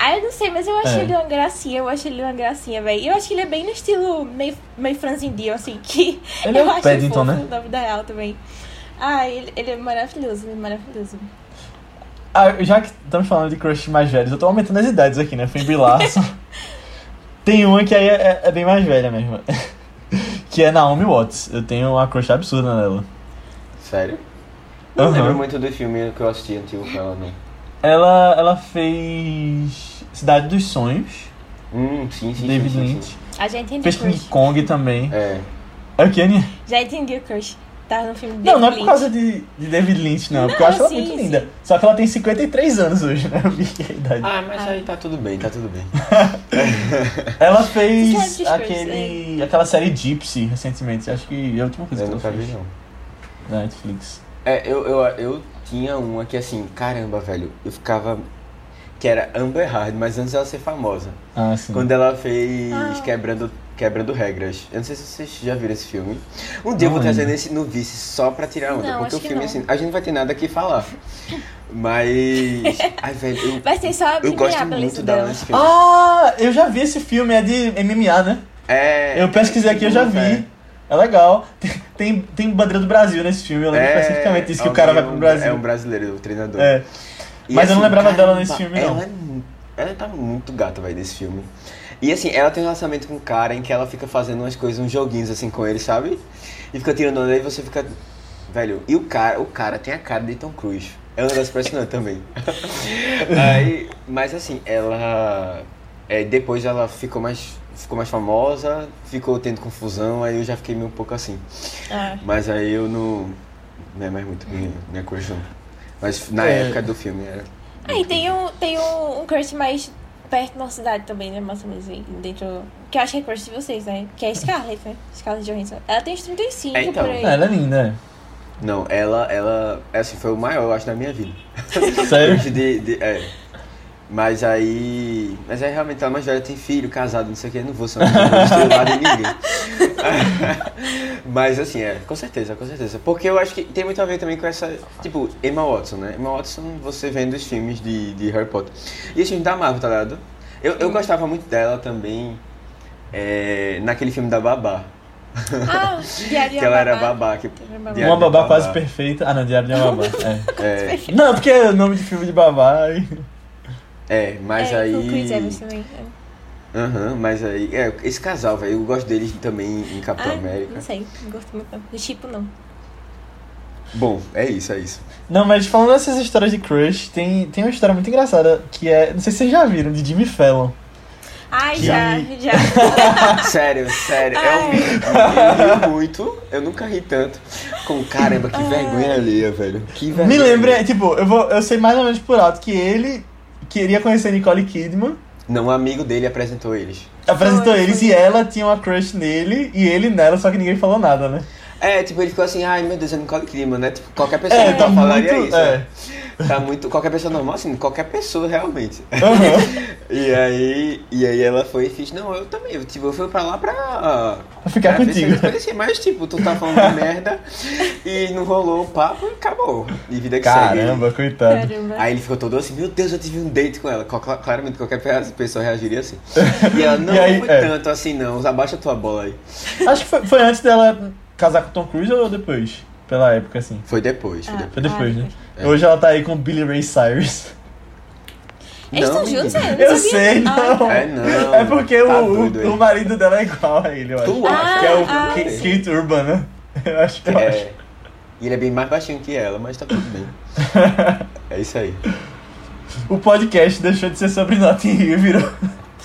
Ah, eu não sei, mas eu achei É. ele uma gracinha, eu achei ele uma gracinha, velho. Eu acho que ele é bem no estilo meio, meio franzindinho, assim, que Ele é eu o acho Paddington, fofo né? na vida real também. Ah, ele, ele é maravilhoso, ele é maravilhoso. Ah, já que estamos falando de crush mais velhos, eu tô aumentando as idades aqui, né? Fui em Brie Larson. Tem uma que aí é, é- é bem mais velha mesmo. que é Naomi Watts. Eu tenho uma crush absurda nela. Sério? Não Aham. lembro muito do filme que eu assisti antigo com ela, não. Ela, ela fez Cidade dos Sonhos, Hum, sim, sim, David sim, sim, Lynch. sim. Ah, já entendi Fez o crush. King Kong também. É. É o que, Aninha? Já entendi o crush. Tava no filme Não, David não é por Lynch. causa de, de David Lynch, não. porque eu Não, acho ela sim, muito sim. linda. Só que ela tem 53 anos hoje, né? Eu vi que é a idade. Ah, mas aí tá tudo bem, tá tudo bem. Ela fez aquele, aquela série Gypsy recentemente. Acho que é a última coisa Eu que nunca ela vi, fez. não. Da Netflix. É, eu, eu, eu tinha uma que assim, caramba, velho, eu ficava. Que era Amber Hard, mas antes dela ser famosa. Ah, sim. Quando ela fez Ah. Quebrando, Quebrando Regras. Eu não sei se vocês já viram esse filme. Um dia eu Não vou trazer nesse no Vice só pra tirar onda. Não, porque o que filme, não. assim, a gente não vai ter nada aqui falar. Mas. Ai, velho, eu, Vai ser só a eu gosto muito dela nesse filme. Ah, eu já vi esse filme, é de MMA, né? É. Eu pesquisei aqui, eu já é. vi. É legal. tem, tem bandeira do Brasil nesse filme. Eu lembro especificamente disso, que o cara vai pro Brasil. É um brasileiro, o treinador. É. Mas eu não lembrava dela nesse caramba, filme, não. Ela, é ela tá muito gata, velho, nesse filme. E assim, ela tem um relacionamento com um cara em que ela fica fazendo umas coisas, uns joguinhos assim com ele, sabe? E fica tirando onda e você fica. Velho, e o cara, o cara tem a cara de Tom Cruise. É um negócio impressionante também. Aí, mas assim, ela. é, depois ela ficou mais. Ficou mais famosa, ficou tendo confusão, aí eu já fiquei meio um pouco assim. Ah. Mas aí eu não. Não é mais muito minha, minha crush, não. Mas na É. época do filme era. Aí tem um, tem um, um crush mais perto da nossa cidade também, né? Mais ou menos aí, dentro. Que eu acho que é crush de vocês, né? Que é a Scarlett, né? Scarlett Johansson. Ela tem uns 35 É, então. por aí. Ela é linda, Não, ela, ela, assim, foi o maior, eu acho, da minha vida. é. Sério? De, de- é. Mas aí. Mas aí realmente ela mais velha tem filho, casado, não sei o que, não vou ser uma estrelada de ninguém. Mas assim, é, com certeza, com certeza. Porque eu acho que tem muito a ver também com essa. Tipo, Emma Watson, né? Emma Watson, você vendo os filmes de, de Harry Potter. E os filmes da Marvel, tá ligado? Eu, eu gostava muito dela também é, naquele filme da Babá. Ah, Diário de que ela era Babá. babá. Que, Diário uma de babá quase perfeita. Ah, não, Diário de uma babá. É. É, Não, porque é o nome de filme de babá. E... é, mas é, aí. O Chris Evans também. é. Aham, mas aí. É, esse casal, velho, eu gosto deles também em Capitão Ah, América. não sei, não gosto muito não. Do tipo, não. Bom, é isso, é isso. Não, mas falando dessas histórias de crush, tem, tem uma história muito engraçada que é. Não sei se vocês já viram, de Jimmy Fallon. Ai, Que- já, já. sério, sério, é um Ai. Eu rio muito, eu nunca ri tanto. Com caramba, que vergonha alheia, velho. Que vergonha. Me lembra, tipo, eu, vou, eu sei mais ou menos por alto que ele queria conhecer Nicole Kidman, Não, um amigo dele apresentou eles. apresentou Foi, eles foi. e ela tinha uma crush nele e ele nela, só que ninguém falou nada, né? É, tipo, ele ficou assim, ai meu Deus, é Nicole Kidman, né? Tipo, qualquer pessoa É, tá falaria muito. isso. É. né? Tá muito. Qualquer pessoa normal, assim, qualquer pessoa realmente. Uhum. E aí, e aí ela foi e fez, não, eu também, eu, tipo, eu fui pra lá pra. Pra ficar pra contigo. conheciam, Mas, tipo, tu tá falando de merda e não rolou o papo e acabou. E vida que Caramba, coitado. Caramba. segue. Aí ele ficou todo assim, meu Deus, eu tive um date com ela. Claramente qualquer pe- pessoa reagiria assim. E ela, não, E aí, não foi é. tanto assim não, abaixa tua bola aí. Acho que foi, foi antes dela casar com Tom Cruise ou depois? Pela época, assim. Foi depois, foi Ah. depois. Foi depois, Ah, né? É. Hoje ela tá aí com Billy Ray Cyrus. Eles Não, estão juntos, é? Eu sabia. sei, Ah, não. É não. É porque Tá o, doido o, o marido dela é igual a ele, eu acho. Tu Ah, acha? que é o ah. Kate Urban, né? Eu acho que eu acho. É. E ele é bem mais baixinho que ela, mas tá tudo bem. É isso aí. O podcast deixou de ser sobre Notting Hill e virou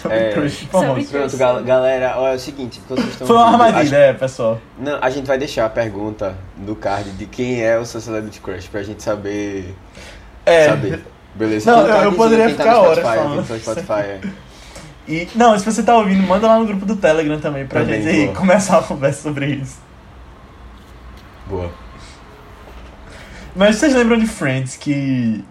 sobre É. crush famoso. Sobre- Pronto, gal- galera, olha é o seguinte, vocês estão Foi uma armadilha, é, pessoal. Não, a gente vai deixar a pergunta do card de quem é o seu celebrity crush pra gente saber. É. Saber. Beleza? Não, um eu- eu poderia tá ficar no horas Spotify, falando. Spotify, é. E, não, se você tá ouvindo, manda lá no grupo do Telegram também pra Também, gente boa. começar a conversa sobre isso. Boa. Mas vocês lembram de Friends que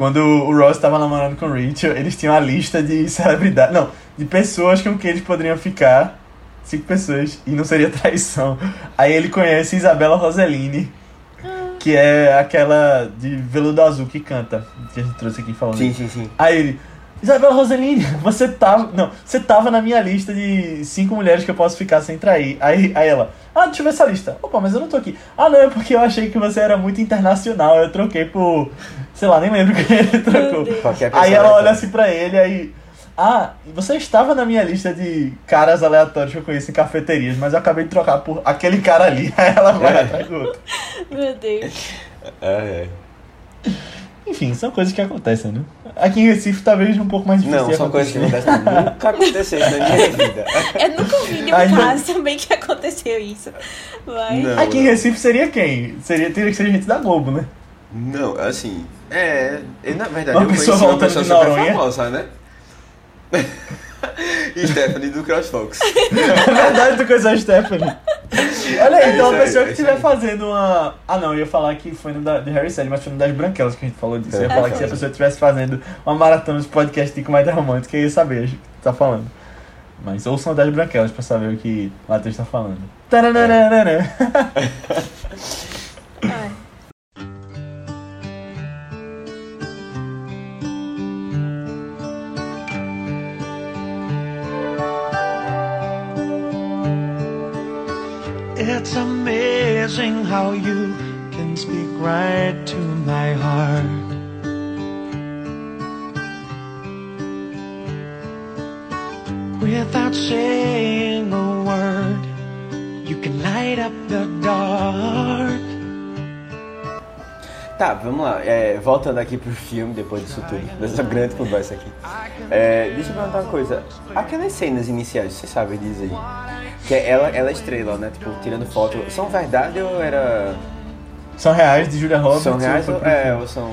quando o Ross tava namorando com Rachel, eles tinham a lista de celebridades. Não, de pessoas com quem eles poderiam ficar. Cinco pessoas. E não seria traição. Aí ele conhece Isabela Rossellini, que é aquela de veludo azul que canta. Que a gente trouxe aqui falando. Sim, sim, sim. Aí ele, Isabela Rossellini, você tava. Não, você tava na minha lista de cinco mulheres que eu posso ficar sem trair. Aí, aí ela, ah, deixa eu ver essa lista. Opa, mas eu não tô aqui. Ah, não, é porque eu achei que você era muito internacional. Eu troquei por. Sei lá, nem lembro quem ele trocou. Aí ela olha assim pra ele, aí. Ah, você estava na minha lista de caras aleatórios que eu conheço em cafeterias, mas eu acabei de trocar por aquele cara ali. Aí ela vai É. atrás do outro. Meu Deus. É, é. Enfim, são coisas que acontecem, né? Aqui em Recife talvez um pouco mais difícil Não, são coisas que acontecem. Nunca aconteceu isso na minha vida. Eu nunca ouvi nenhum Ainda- caso também que aconteceu isso. Mas. Não. Aqui em Recife seria quem? Seria, teria que ser gente da Globo, né? Não, assim. É. eu, na verdade, Uma eu pessoa conheci uma voltando pessoa super famosa, né? Stephanie do CrossFox. É verdade, tu conheceu a Stephanie. Olha aí, então É a isso pessoa que é isso estiver fazendo uma. Ah, não, eu ia falar que foi no da, de Harry Styles, mas foi no das Branquelas que a gente falou disso. Eu ia É. falar que se a pessoa estivesse fazendo uma maratona de podcast de comédia romântica, eu ia saber o que tu tá falando. Mas ouçam das Branquelas pra saber o que o Matheus tá falando. Taranana. Ai. voltando aqui pro filme, depois disso tudo, dessa grande conversa aqui. É, deixa eu perguntar uma coisa. Aquelas cenas iniciais, você sabe dizer? Que é ela, ela estrela, né? Tipo, tirando foto. São verdade ou era. São reais de Julia Roberts. são reais foi ou, é, ou são.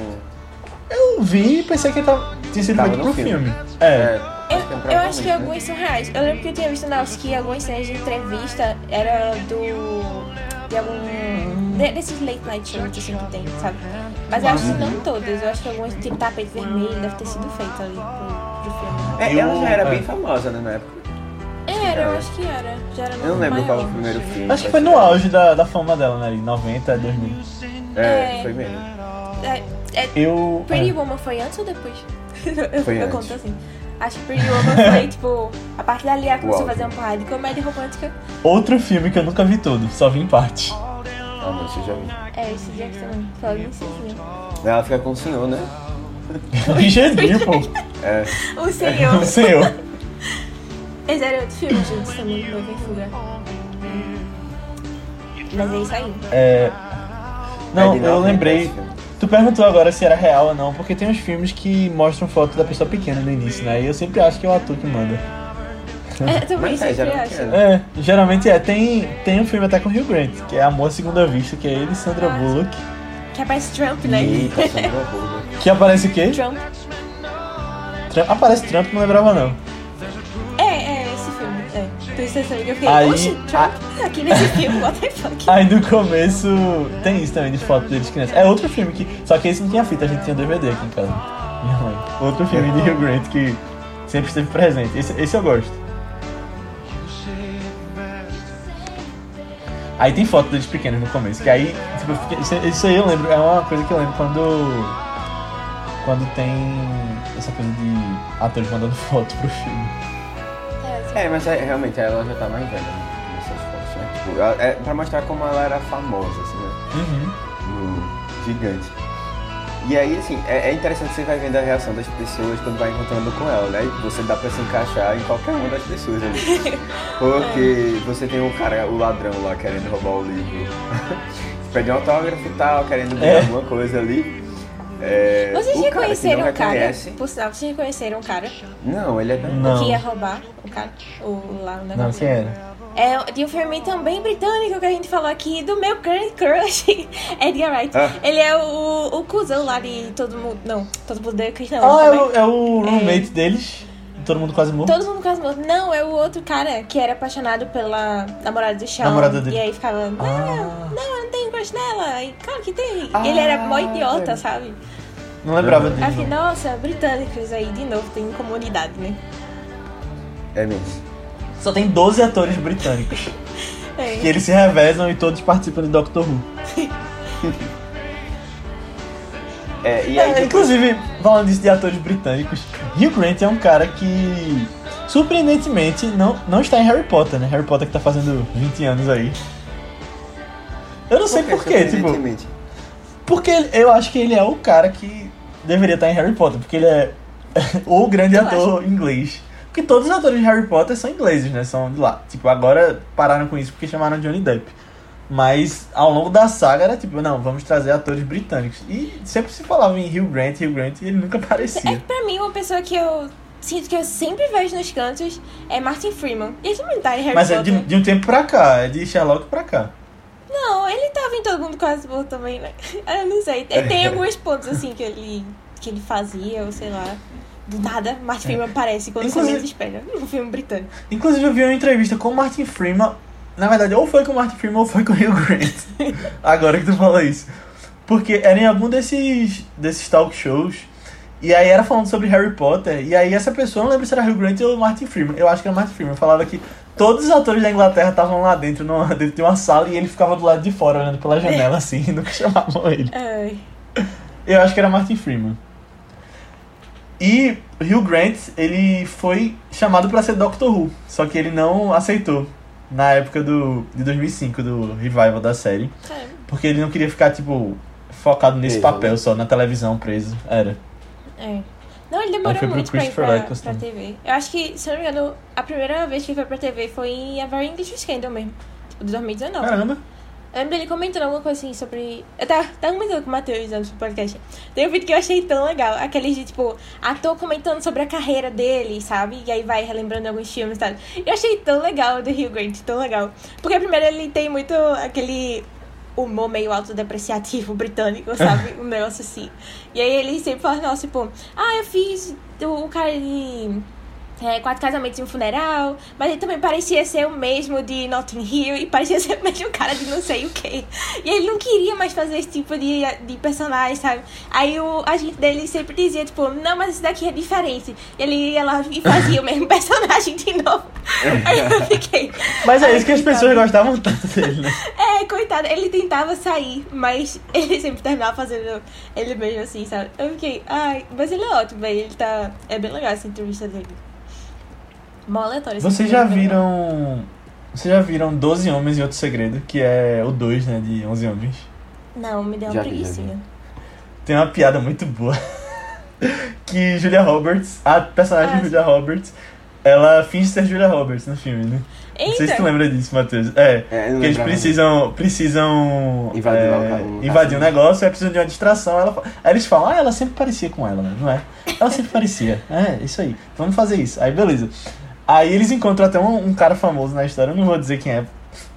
Eu vi e pensei que tava, tinha sido feito pro filme. filme. É. Eu, acho que é eu acho que alguns são reais. Eu lembro que eu tinha visto na que algumas cenas de entrevista era do. de algum. de- desses late night shows assim que tem, sabe? Mas eu acho que não todas. Eu acho que algumas, tipo tapete vermelho, deve ter sido feito ali pro, pro filme. É, ela já era é. bem famosa, né, na época. Era, eu acho que era. Já era Eu não lembro qual foi o primeiro filme. Acho que foi no auge da, da fama dela, né? ali, 90 a 2000. É, É. foi mesmo. É, é, Eu. Pretty é. Woman foi antes ou depois? eu Foi eu antes. conto assim. Acho que Pretty Woman foi, tipo, a partir dali ela começou a fazer uma porrada de comédia romântica. Outro filme que eu nunca vi todo, só vi em parte. Ah, mas você já viu. É, esse dia que também. Falando nisso, assim. Ela fica com o senhor, né? Pô. É. O senhor. O senhor. Esse era outro filme, gente, também, Noiva em Fuga. Mas é isso aí. É. Não, É eu 90 lembrei. esse. Tu perguntou agora se era real ou não, porque tem uns filmes que mostram foto da pessoa pequena no início, né? E eu sempre acho que é o ator que manda. É, também Mas é, geralmente acho. é? É, geralmente é. Tem, tem um filme até com o Hugh Grant, que é Amor à Segunda Vista, que é ele e Sandra. Bullock. Que aparece Trump, né? Eita, Sandra Bullock. Que aparece o quê? Trump. Trump- aparece Trump, não lembrava não. É, é esse filme. É. Por isso eu fiquei, Aí- oxi, Trump aqui nesse filme, what the fuck? Aí no começo tem isso também de foto deles crianças. É outro filme que. Só que esse não tinha fita, a gente tinha DVD aqui em casa. Minha mãe. Outro filme de Hugh Grant que sempre esteve presente. Esse, esse eu gosto. Aí tem foto deles pequenos no começo, que aí, tipo, eu fiquei- isso, isso aí eu lembro, é uma coisa que eu lembro quando. Quando tem essa coisa de atores mandando foto pro filme. É, mas é, realmente ela já tá mais velha né, nessas fotos, né? Tipo, é pra mostrar como ela era famosa, assim, né? Uhum. No gigante. E aí, assim, é, é interessante você vai vendo a reação das pessoas quando vai encontrando com ela, né? E você dá pra se encaixar em qualquer uma das pessoas ali. Porque você tem o cara, o ladrão lá querendo roubar o livro. Pede um autógrafo e tal, querendo ver É. alguma coisa ali. É, Vocês o já cara não um reconhece- Por sinal, vocês já conheceram um cara Não, ele é da... Não. que ia roubar o cara? O, lá no Não, negócio? quem era? É de um filme também britânico que a gente falou aqui, do meu grande crush, Edgar Wright. Ah. Ele é o, o cuzão lá de todo mundo. Não, todo mundo é cristão. Ah, é também. o, é o roommate deles. Todo mundo quase morto. Todo mundo quase morto. Não, é o outro cara que era apaixonado pela namorada do Sean. Namorada dele. E aí ficava, não, Ah. não, eu não tenho crush nela. E claro que tem. E ele era mó idiota, velho. sabe? Não lembrava dele. nossa, britânicos aí de novo, tem comunidade, né? É mesmo. Só tem 12 atores britânicos. É. que eles se revezam e todos participam de Doctor Who. É, e aí, É, inclusive, falando disso de atores britânicos, Hugh Grant é um cara que, surpreendentemente, não, não está em Harry Potter, né? Harry Potter que tá fazendo 20 anos aí. Eu não sei porquê, tipo, surpreendentemente? porque eu acho que ele é o cara que deveria estar em Harry Potter, porque ele é o grande Eu ator inglês. Porque todos os atores de Harry Potter são ingleses, né? São de lá. Tipo, agora pararam com isso porque chamaram Johnny Depp. Mas ao longo da saga era tipo, não, vamos trazer atores britânicos. E sempre se falava em Hugh Grant, Hugh Grant, e ele nunca É, aparecia. pra mim, uma pessoa que eu sinto que eu sempre vejo nos cantos é Martin Freeman. E ele também tá em Harry Mas é Potter. de, de um tempo pra cá, é de Sherlock pra cá. Não, ele tava em Todo Mundo Quase Morto também, né? Eu não sei. Tem alguns pontos assim que ele, que ele fazia, ou sei lá. Do nada, Martin Freeman aparece quando você Inclusive- menos espera. Um filme britânico. Inclusive eu vi uma entrevista com o Martin Freeman. Na verdade, ou foi com o Martin Freeman ou foi com o Hugh Grant. Agora que tu falou isso. Porque era em algum desses, desses talk shows. E aí era falando sobre Harry Potter. E aí essa pessoa, não lembro se era Hugh Grant ou Martin Freeman. Eu acho que era Martin Freeman. Falava que todos os atores da Inglaterra estavam lá dentro, numa, dentro de uma sala. E ele ficava do lado de fora, olhando pela janela assim. E nunca chamavam ele. Ai. Eu acho que era Martin Freeman. E Hugh Grant, ele foi chamado pra ser Doctor Who, só que ele não aceitou. na época do, de 2005, do revival da série. É. Porque ele não queria ficar, tipo, focado nesse Preso, papel né? só, na televisão, preso. Era. É. Não, ele demorou foi pro muito pra ir Christopher pra, pra TV. Eu acho que, se eu não me engano, a primeira vez que ele foi pra TV foi em A Very English Scandal mesmo. Tipo, de 2019. Caramba. Lembro dele comentando alguma coisa assim sobre. Eu tava, tava comentando com o Matheus antes do podcast. Tem um vídeo que eu achei tão legal. Aquele de, tipo, ator comentando sobre a carreira dele, sabe? E aí vai relembrando alguns filmes e tal. Eu achei tão legal do Hugh Grant, tão legal. Porque primeiro ele tem muito aquele humor meio autodepreciativo britânico, sabe? Um negócio assim. E aí ele sempre fala, nossa, tipo, ah, eu fiz o cara de é, quatro casamentos e um funeral, mas ele também parecia ser o mesmo de Notting Hill e parecia ser o mesmo cara de não sei o que. E ele não queria mais fazer esse tipo de, de personagem, sabe? Aí o agente dele sempre dizia, tipo, não, mas esse daqui é diferente. E ele ia lá e fazia o mesmo personagem de novo. Aí eu fiquei. Mas é isso que as coitado. pessoas gostavam tanto dele, né? É, coitado, ele tentava sair, mas ele sempre terminava fazendo ele mesmo assim, sabe? Eu fiquei, ai, mas ele é ótimo, velho. Ele tá. É bem legal essa entrevista dele. Mó aleatório. Vocês já legal. viram. Vocês já viram 12 Homens e Outro Segredo, que é o 2, né, de 11 Homens. Não, me deu uma Já vi. Tem uma piada muito boa. que Julia Roberts, a personagem Ah, de Julia Roberts, ela finge ser Julia Roberts no filme, né? Não sei se tu lembra disso, Matheus. É, É, que eles precisam, precisam Invadir é, o o invadir um cassino. negócio, aí precisam de uma distração. Ela, aí eles falam, ah, ela sempre parecia com ela, né? Não é? Ela sempre parecia. É, isso aí. Vamos fazer isso. Aí, beleza. Aí eles encontram até um, um cara famoso na história, eu não vou dizer quem é,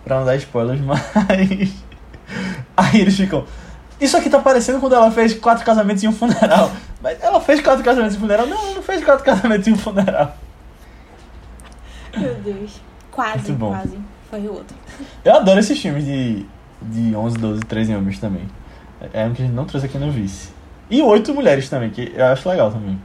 pra não dar spoilers, mas... Aí eles ficam... Isso aqui tá parecendo quando ela fez quatro casamentos e um funeral. Mas ela fez quatro casamentos e um funeral? Não, ela não fez quatro casamentos e um funeral. Meu Deus. Quase, quase. Foi o outro. Eu adoro esses filmes de, de 11, 12, 13 homens também. É um que a gente não trouxe aqui no Vice. E oito mulheres também, que eu acho legal também.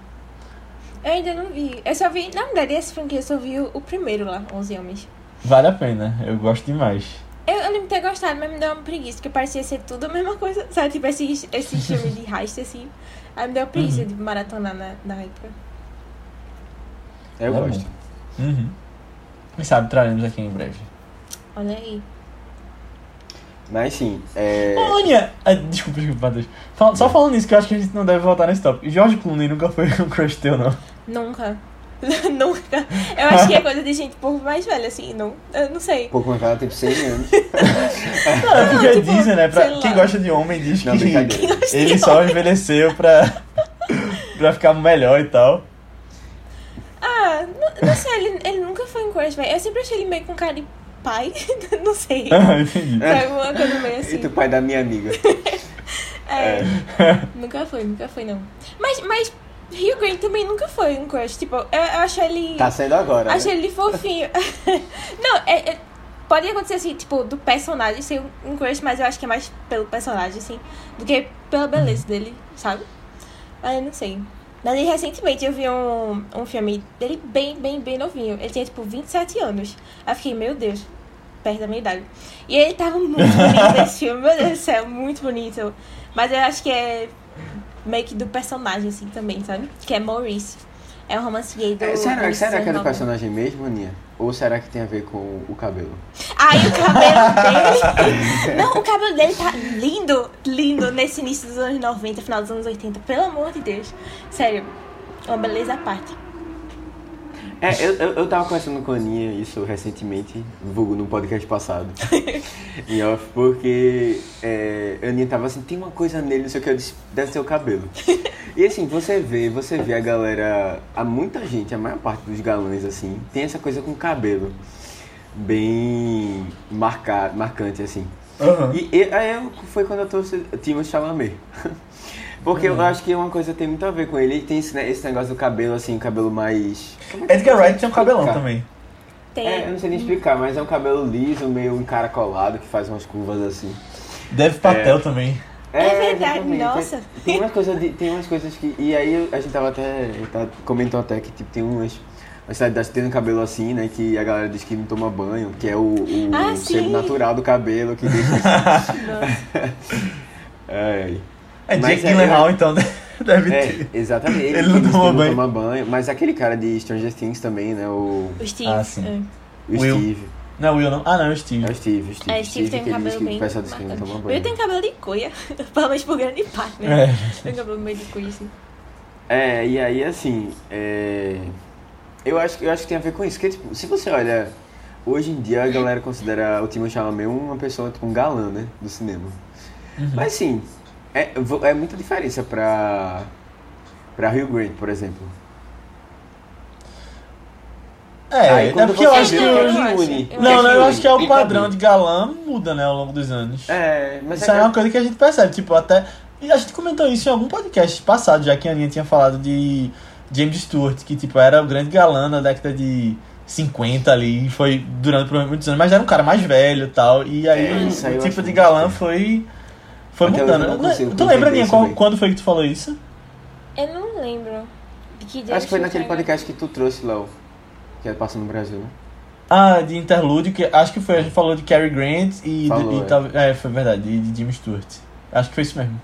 Eu ainda não vi. Eu só vi. Na verdade, esse filme aqui eu só vi o, o primeiro lá, 11 Homens. Vale a pena, eu gosto demais. Eu, eu lembro de ter gostado, mas me deu uma preguiça, porque parecia ser tudo a mesma coisa. Sabe, tipo, esses, esses filmes de heist, assim. Aí me deu uma preguiça Uhum. de maratonar na, na época. Eu É gosto. Uhum. Quem sabe traremos aqui em breve. Olha aí. Mas sim, é. Ô, Aninha! Ah, desculpa, desculpa, Matheus. Fal- Só falando nisso, que eu acho que a gente não deve voltar nesse tópico. George Clooney nunca foi um crush teu, não. Nunca. Nunca. Eu acho que é coisa de gente um pouco mais velha, assim. Não, eu não sei. Um pouco mais velha, tipo 100 anos. Não, é porque tipo, dizem, né? Pra quem gosta de homem diz Não, que ele só envelheceu pra, pra ficar melhor e tal. Ah, não, não sei, ele, ele nunca foi um velho. Eu sempre achei ele meio com cara de pai. não sei. Ah, Entendi. Sabe, uma coisa meio assim. Eita, o pai da minha amiga. É. Nunca foi, nunca foi, não. Mas, mas Hugh Grant também nunca foi um crush. Tipo, eu, eu acho ele. Tá sendo agora. Acho né? ele fofinho. não, é, é- pode acontecer assim, tipo, do personagem ser um- crush, mas eu acho que é mais pelo personagem, assim, do que pela beleza dele, sabe? Aí eu não sei. Mas aí, recentemente eu vi um, um filme dele bem, bem, bem novinho. Ele tinha, tipo, 27 anos. Aí eu fiquei, meu Deus, perto da minha idade. E ele tava muito bonito nesse filme, meu Deus do céu, muito bonito. Mas eu acho que é meio que do personagem, assim, também, sabe? Que é Maurice. É um romance gay do. É, será, será que é do 19. personagem mesmo, Aninha? Ou será que tem a ver com o cabelo? Ai, o cabelo dele. Não, o cabelo dele tá lindo, lindo nesse início dos anos 90, final dos anos 80. Pelo amor de Deus. Sério, uma beleza à parte. É, eu, eu, eu tava conversando com a Aninha isso recentemente, vulgo no podcast passado, em off, porque é, a Aninha tava assim, tem uma coisa nele, não sei o que, eu disse, deve ser o cabelo. E assim, você vê, você vê a galera, há muita gente, a maior parte dos galãs, assim, tem essa coisa com cabelo bem marca, marcante, assim. Aham. E, e aí eu- foi quando eu trouxe Timothée Chalamet. Porque eu acho que uma coisa tem muito a ver com ele. Ele tem esse, né, esse negócio do cabelo, assim, cabelo mais... como é que Edgar Wright tem um cabelão explicar? também. Tem. É, eu não sei nem explicar, mas é um cabelo liso, meio encaracolado, que faz umas curvas assim. Deve Patel também. É verdade, exatamente. nossa. Tem, tem umas coisas de, tem umas coisas que. E aí a gente tava até. Tá, comentou até que tipo, tem umas. A cidade das tem um cabelo assim, né? Que a galera diz que não toma banho, que é o, o Ah, sim. natural do cabelo que deixa assim. Nossa. é, É Mas Jake é- Gyllenhaal, então, deve é, ter. exatamente. Ele, Ele não toma banho. toma banho. Mas aquele cara de Stranger Things também, né? O, O Steve. Ah, sim. é. o Will. Steve. Não é o Will, não? Ah, não, é o Steve. É o Steve, o Steve. É, Steve tem um cabelo bem. o pessoal diz que não toma Will banho. tem cabelo de cuia. Pelo menos por grande parte, É. né? Tem cabelo meio de cuia, assim. É, e aí assim, é... eu, acho, eu acho que tem a ver com isso. Porque, tipo, se você olha, hoje em dia a galera considera o Timothée Chalamet uma pessoa, tipo, um galã, né, do cinema. Uhum. Mas sim, é, é muita diferença pra, pra Hugh Grant, por exemplo. É, Aí é porque eu acho que. acho. une- Não, não, eu acho que é o une padrão de galã muda, né, ao longo dos anos. É, mas Isso é, é uma coisa que a gente percebe, tipo, até. E a gente comentou isso em algum podcast passado, já que a Aninha tinha falado de James Stewart, que tipo, era o grande galã na década de 50 ali, e foi durante por muitos anos, mas era um cara mais velho e tal. E aí É, o- tipo de galã foi. Foi Até mudando. não Né? consigo tu lembra, Aninha, quando foi que tu falou isso? Eu não lembro. De que acho que foi naquele dia podcast que tu trouxe, Léo, que passa no Brasil, né? Ah, de interlúdio, que acho que foi, a gente falou de Cary Grant e, Falou, de, e é. é, foi verdade, e de Jimmy Stewart. Acho que foi isso mesmo.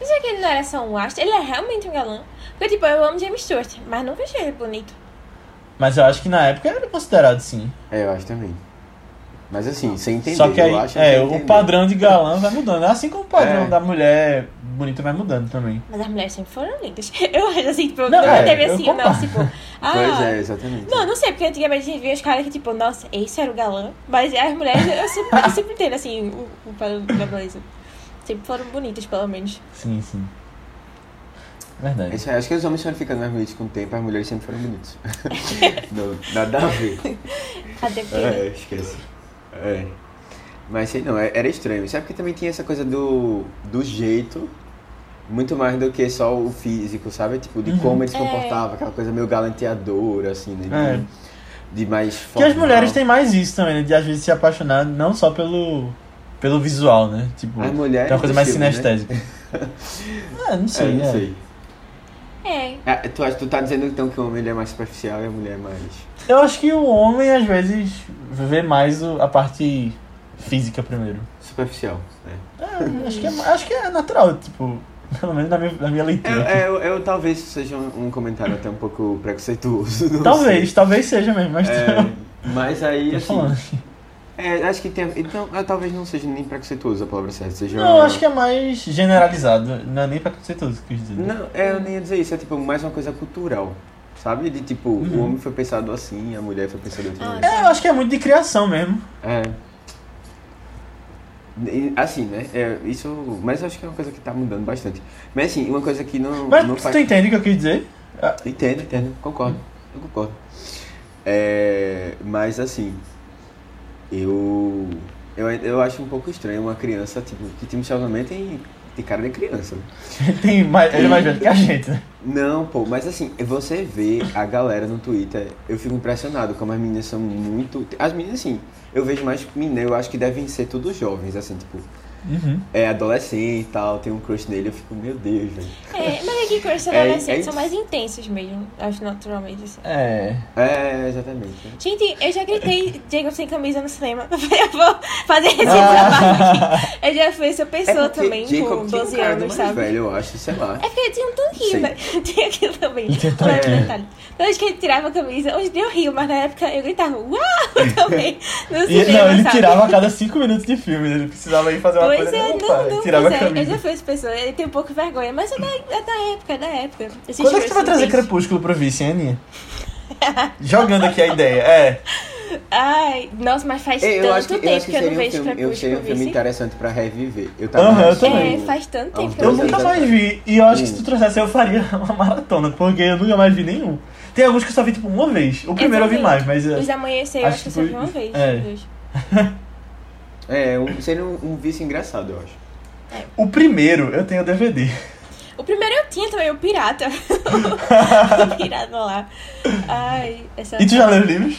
Mas é que ele não era só um astro, ele é realmente um galã. Porque, tipo, eu amo James Stewart, mas nunca achei ele bonito. Mas eu acho que na época era considerado sim. É, eu acho também. Mas assim, sem entender, Só que aí, eu acho é, o padrão de galã vai mudando. Assim como o padrão É. da mulher bonita vai mudando também. Mas as mulheres sempre foram lindas. Eu acho assim, tipo, Não, não, é, teve assim, não, tipo. Ah, Pois é, exatamente. Não, não sei, porque antigamente a gente via os caras que, tipo, nossa, esse era o galã. Mas as mulheres, eu sempre, eu sempre entendo, assim, o, o padrão da beleza. Sempre foram bonitas, pelo menos. Sim, sim. Verdade. Aí, acho que os homens foram ficando mais bonitos com o tempo, as mulheres sempre foram bonitas. nada a ver. Até porque. É, esquece. É. Mas sei não, é- era estranho. Sabe porque também tinha essa coisa do, do jeito, muito mais do que só o físico, sabe? Tipo, de Uhum. como ele se É. comportava, aquela coisa meio galanteadora, assim, né? De, de mais Porque as formal. mulheres têm mais isso também, né? De às vezes se apaixonar não só pelo, pelo visual, né? Tipo, As mulheres tem uma coisa mais filme, né? sinestésica. é, não É, sei, não é. sei. É. É, tu, acha- tu tá dizendo então que o homem ele é mais superficial e a mulher é mais. Eu acho que o homem às vezes vê mais o- a parte física primeiro. Superficial. né? É, acho, que é, acho que é natural, tipo, pelo menos na minha, na minha leitura. eu, eu talvez seja um, um comentário até um pouco preconceituoso. talvez, sei. talvez seja mesmo, mas É, mas aí, tô assim. É, acho que tem. Então, ah, talvez não seja nem preconceituoso a palavra certa. Seja. Não, eu acho que é mais generalizado, não é nem preconceituoso, quis dizer. Não, é, eu nem ia dizer isso, é tipo mais uma coisa cultural. Sabe? De tipo, Uhum. o homem foi pensado assim, a mulher foi pensada outra Ah, maneira. É, eu acho que é muito de criação mesmo. É. Assim, né? É, isso. Mas eu acho que é uma coisa que tá mudando bastante. Mas assim, uma coisa que não. Mas não tu entende o que eu quis dizer? Ah, Entendo, entendo, concordo. Eu concordo. É, mas assim, eu, eu. Eu acho um pouco estranho uma criança, tipo, que time Chalamet tem, tem cara de criança. né? Tem mais, ele é mais velho que a gente, né? Não, pô, mas assim, você vê a galera no Twitter, eu fico impressionado como as meninas são muito. As meninas, assim, eu vejo mais meninas, eu acho que devem ser todos jovens, assim, tipo, Uhum. é adolescente e tal, tem um crush nele, eu fico, meu Deus, velho. É, mas aqui crush É, adolescentes é são mais intensos mesmo, acho naturalmente assim. É. É, exatamente. né? Gente, eu já gritei Jacob sem camisa no cinema. Eu vou fazer esse Ah. trabalho. Eu já fui essa pessoa também, Jacob com tinha um 12 cara de anos, mais sabe? velho, eu acho, sei lá. É porque tinha um tanquinho, né? Tinha aquilo também. É. Então, acho que ele tirava a camisa. Hoje em dia eu rio, mas na época eu gritava, uau! também. No E, cinema, não, ele sabe? tirava a cada 5 minutos de filme, ele precisava ir fazer uma Pois coisa. é, não, não, tirava pois a é, eu camisa. já fui essa pessoa, ele tem um pouco de vergonha, mas é da, é da época, é da época. Quando é que tu vai trazer. Crepúsculo pro vice, hein, Aninha? Jogando aqui a ideia, é. Ai, nossa, mas faz É, eu que, tanto eu tempo que que eu não um vejo filme, eu seria um filme vice. interessante pra reviver. Eu Aham, eu assistindo também. É, faz tanto tempo que eu Eu não nunca anos vejo. mais vi. E eu acho que se Hum. tu trouxesse eu faria uma maratona, porque eu nunca mais vi nenhum. Tem alguns que eu só vi tipo uma vez. O primeiro eu, vi também. mais, mas. é, Os amanhecer eu Acho que eu que só vi uma vez. é. É, um, seria um, um vice engraçado, eu acho. O primeiro eu tenho DVD. O primeiro eu tinha também, o pirata. o pirata lá. Ai, essa... E tu já leu os livros?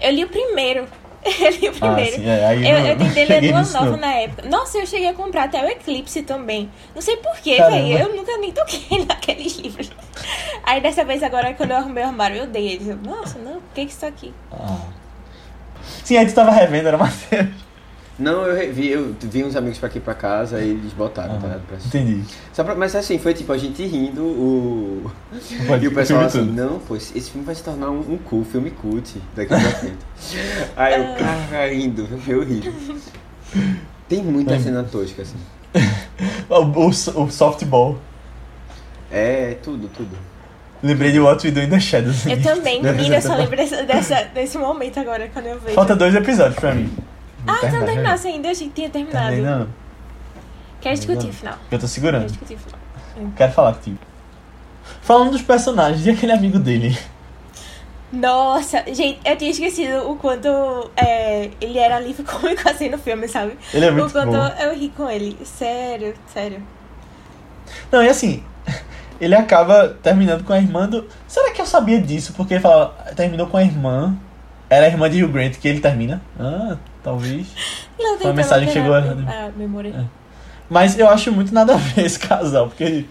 Eu li o primeiro. Eu li o primeiro. Ah, sim, é. Aí Eu, não- eu tentei ler cheguei Lua nisso, Nova não. na época. Nossa, eu cheguei a comprar até o Eclipse também. Não sei porquê, velho. Eu nunca nem toquei naqueles livros. Aí dessa vez agora, quando eu arrumei o armário, eu dei eles. Nossa, não, por que que isso tá aqui? Ah. Sim, aí tu tava revendo, era Matheus. Não, eu vi, eu vi uns amigos pra aqui pra casa e eles botaram, tá ligado? Pra assistir. Entendi. Só pra, mas assim, foi tipo a gente rindo, o. Pode- e o pessoal assim, todo. não, pô, esse esse filme vai se tornar um, um cool, filme cult daqui pra frente. Aí É. o cara rindo, eu ri. Tem muita cena tosca, assim. O, o, o softball. É, tudo, tudo. Lembrei de What We Do in the Shadows. Eu também, menina, eu só desse, dessa, desse momento agora quando eu vejo. Falta dois episódios pra mim. Ah, você não terminasse ainda, eu achei que tinha terminado. Terminei, não. Quero discutir o final. Eu tô Quero segurando. discutir o final. Quero falar contigo. Falando dos personagens, e aquele amigo dele? Nossa, gente, eu tinha esquecido o quanto é, ele era alívio cômico assim no filme, sabe? Ele é o muito quanto bom. eu ri com ele. Sério, sério. Não, e assim, ele acaba terminando com a irmã do. Será que eu sabia disso? Porque ele falava, terminou com a irmã. Era a irmã de Hugh Grant que ele termina. Ah, talvez. Não, Foi a mensagem que chegou a, errado. a memória. É. Mas eu acho muito nada a ver esse casal, porque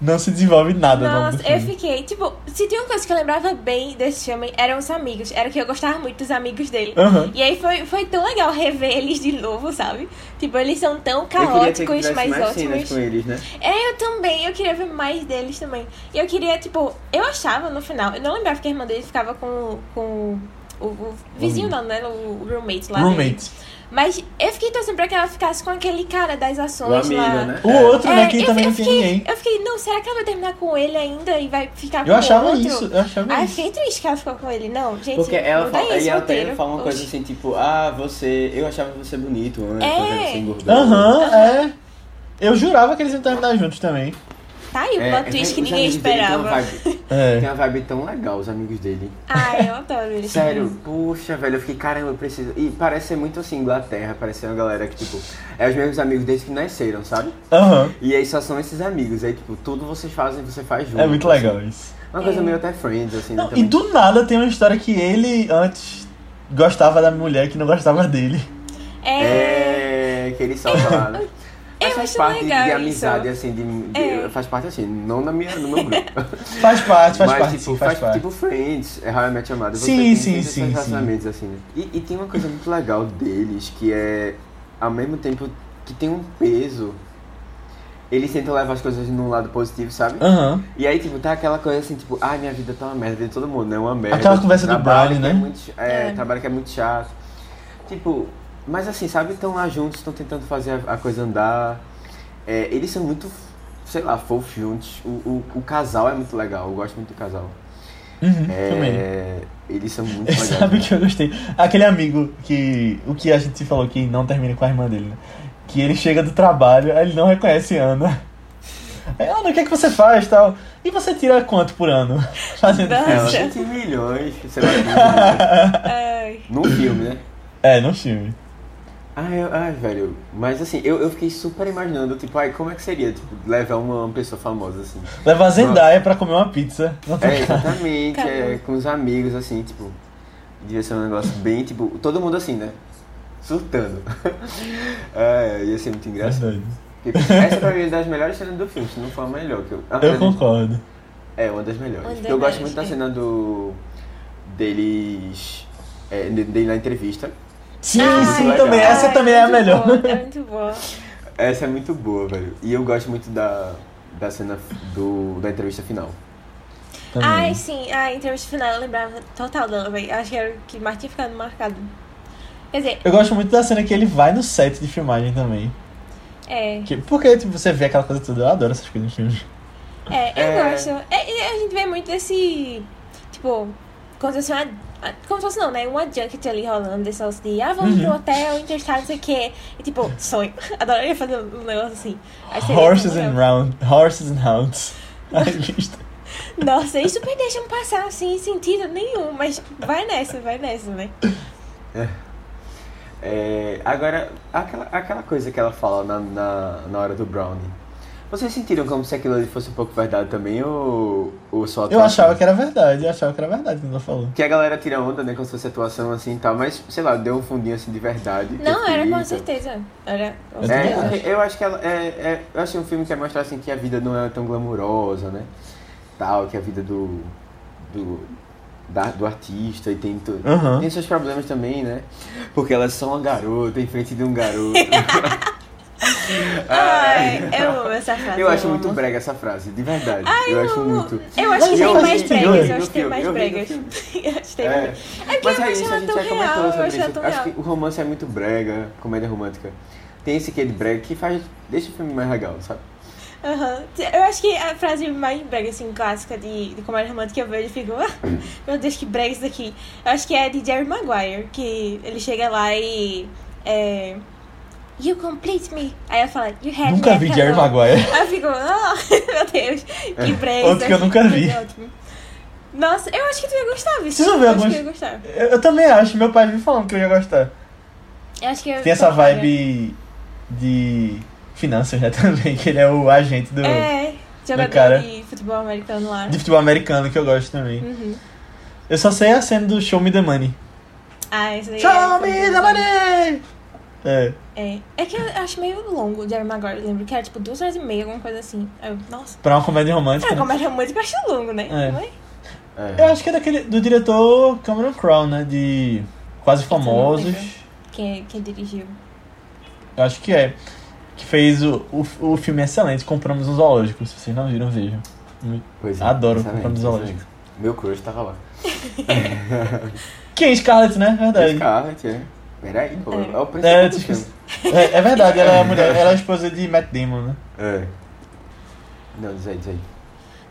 não se desenvolve nada Nossa, eu filme. fiquei, tipo, se tem uma coisa que eu lembrava bem desse filme, eram os amigos. Era que eu gostava muito dos amigos dele. Aham. E aí foi, foi tão legal rever eles de novo, sabe? Tipo, eles são tão eu que caóticos, tivesse mas mais ótimos. com eles, né? É, eu também, eu queria ver mais deles também. E eu queria, tipo, eu achava no final, eu não lembrava que a irmã dele ficava com, com o, o vizinho, não, né? O roommate lá. dele. Roommate. Mas eu fiquei torcendo pra que ela ficasse com aquele cara das O ações amigo, lá. né? O É. outro, né, que eu, também eu não fiquei, ninguém. eu fiquei, não, será que ela vai terminar com ele ainda e vai ficar com Eu achava outro? isso, eu achava Ai, isso. fiquei triste que ela ficou com ele. Não, gente, Porque ela não fala, tem esse e ela roteiro. fala uma coisa Oxi. assim, tipo, ah, você. Eu achava você bonito antes, É. mas você engordou. Aham, é. Eu jurava que eles iam terminar juntos também. Tá aí o É, plot twist que ninguém dele têm uma esperava. vibe- É. Tem uma vibe tão legal, os amigos dele. Ai, eu adoro eles. Sério, puxa, velho, eu fiquei, caramba, eu preciso. E parece ser muito assim, Inglaterra, parece ser uma galera que, tipo, é os mesmos amigos desde que nasceram, sabe? Aham. E aí só são esses amigos, aí, tipo, tudo vocês fazem, você faz junto. É muito assim. legal isso. Uma coisa É. meio até Friends, assim, né? Não, e do nada tem uma história que ele antes gostava da mulher que não gostava dele. É. É, que ele solta lá, né? Mas faz parte de, legal de isso. amizade, assim, de, de- É. faz parte assim, não na minha, no meu grupo. Faz parte, faz Mas, parte, tipo, sim, faz, parte. tipo Friends, é How I Met Your Mother. Sim, sim, sim, sim. relacionamentos, assim, né? E, e tem uma coisa muito legal deles, que é, ao mesmo tempo que tem um peso, eles tentam levar as coisas num lado positivo, sabe? Aham. E aí, tipo, tá aquela coisa assim, tipo, ai, minha vida tá uma merda, a vida de todo mundo, né? Uma merda. Aquela conversa do que é né? muito é, É. trabalho que é muito chato. Tipo, mas assim, sabe, estão lá juntos, estão tentando fazer a, a coisa andar. É, eles são muito, sei lá, fofos juntos. O, o, o casal é muito legal, eu gosto muito do casal. Uhum, também. É, eles são muito legais. Sabe né? que eu gostei? Aquele amigo que. O que a gente falou que não termina com a irmã dele, né? Que ele chega do trabalho, aí ele não reconhece Ana. Aí, Ana, o que é que você faz tal? E você tira quanto por ano? Fazendo tem milhões, sei lá, 15 milhões. Ai. num filme, né? É, no filme. Ai, eu- ai, velho, mas assim, eu, eu fiquei super imaginando, tipo, ai, como é que seria, tipo, levar uma, uma pessoa famosa, assim. Leva a Zendaya pra comer uma pizza. É, exatamente, é, com os amigos, assim, tipo, devia ser um negócio bem, tipo, todo mundo assim, né? Surtando. é, ia ser muito engraçado. Verdade. Porque Essa pra mim é das melhores cenas do filme, se não for a melhor. Que eu, Ah, Eu concordo. É, uma das melhores. Uma das Porque eu gosto muito da é. cena do. deles. É, de- dele na entrevista. Sim, Ai, sim, também. Essa ai, também é a muito melhor. boa, é muito boa. Essa é muito boa, velho. E eu gosto muito da, da cena do, da entrevista final. Também. Ai, sim, a entrevista final eu lembrava total dela, velho. Acho que era o que mais tinha ficado marcado. Quer dizer, Eu gosto muito da cena que ele vai no set de filmagem também. é. Que, porque tipo, você vê aquela coisa toda. Eu adoro essas coisas em filmes. É, eu É. gosto. É, e a gente vê muito desse. Tipo, uma. Como se fosse não, né? Uma junket ali rolando, desse negócio de ah, vamos Uhum. pro hotel, entrevistar, não sei o quê. E tipo, sonho. Adoraria fazer um negócio assim. Horses and round, horses and hounds. Nossa, eles super deixam passar assim, sem sentido nenhum, mas vai nessa, vai nessa, né? É, agora, aquela, aquela coisa que ela fala na, na, na hora do Brownie. Vocês sentiram como se aquilo ali fosse um pouco verdade também ou, ou só Eu atuação? achava que era verdade, eu achava que era verdade quando ela falou. Que a galera tira onda, né, como se fosse atuação assim e tal, mas, sei lá, deu um fundinho assim de verdade. Não, eu era com certeza. Era com Eu É, certeza. porque eu acho que ela. É, é, eu achei um filme que ia mostrar assim que a vida não é tão glamurosa, né? Tal, que a vida do. do da, do artista e tem, tu, Aham. tem seus problemas também, né? Porque elas são uma garota em frente de um garoto. Ai, eu amo essa frase. eu acho muito amo. brega essa frase, de verdade. Ai, eu acho amo. muito. Eu acho que tem eu mais bregas, eu eu acho que tem filme, mais eu bregas. Eu acho É. É Mas eu é acho isso, a ela gente tão já real, comentou eu sobre acho isso. Acho real. que o romance é muito brega, comédia romântica. Tem esse quê de brega que faz. deixa o filme mais legal, sabe? Aham. Eu acho que a frase mais brega, assim, clássica de, de comédia romântica que eu vejo, eu fico, ah, meu Deus, que brega isso daqui. Eu acho que é de Jerry Maguire, que ele chega lá e. É, you complete me. Aí ela fala, you had Nunca me vi Jerry hello." Maguire. Aí eu fico, ah, meu Deus, que brega. Outro que eu nunca vi. é. Nossa, eu acho que tu ia gostar, vão ver Eu acho alguns- que eu ia gostar. Eu, eu também acho, meu pai me falando que eu ia gostar. Eu acho que eu Tem essa gostaria. vibe de finanças, né, também, que ele é o agente do, É, jogador cara. de futebol americano lá. de futebol americano, que eu gosto também. Uhum. Eu só sei a cena do Show Me The Money. Ah, isso daí Show é... Me The Money! É, É. É que eu acho meio longo o Jerry Maguire. Eu lembro que era tipo duas horas e meia, alguma coisa assim. Eu, nossa. pra uma comédia romântica, É, né? comédia romântica eu acho longo, né? É. Não é? É. Eu acho que é daquele, do diretor Cameron Crowe, né, de Quase Famosos. Quem, quem dirigiu? Eu acho que é. Que fez o, o, o filme excelente, Compramos um Zoológico. Se vocês não viram, vejam. Pois é, Adoro Compramos Zoológico. excelente. Meu crush tava lá. Quem? Scarlett, né? Verdade. Scarlett, é. Peraí, pô. É. É, o É, principal do tipo, filme. é, é verdade, ela é a mulher, ela é a esposa de Matt Damon, né? É. Não, diz aí, diz aí.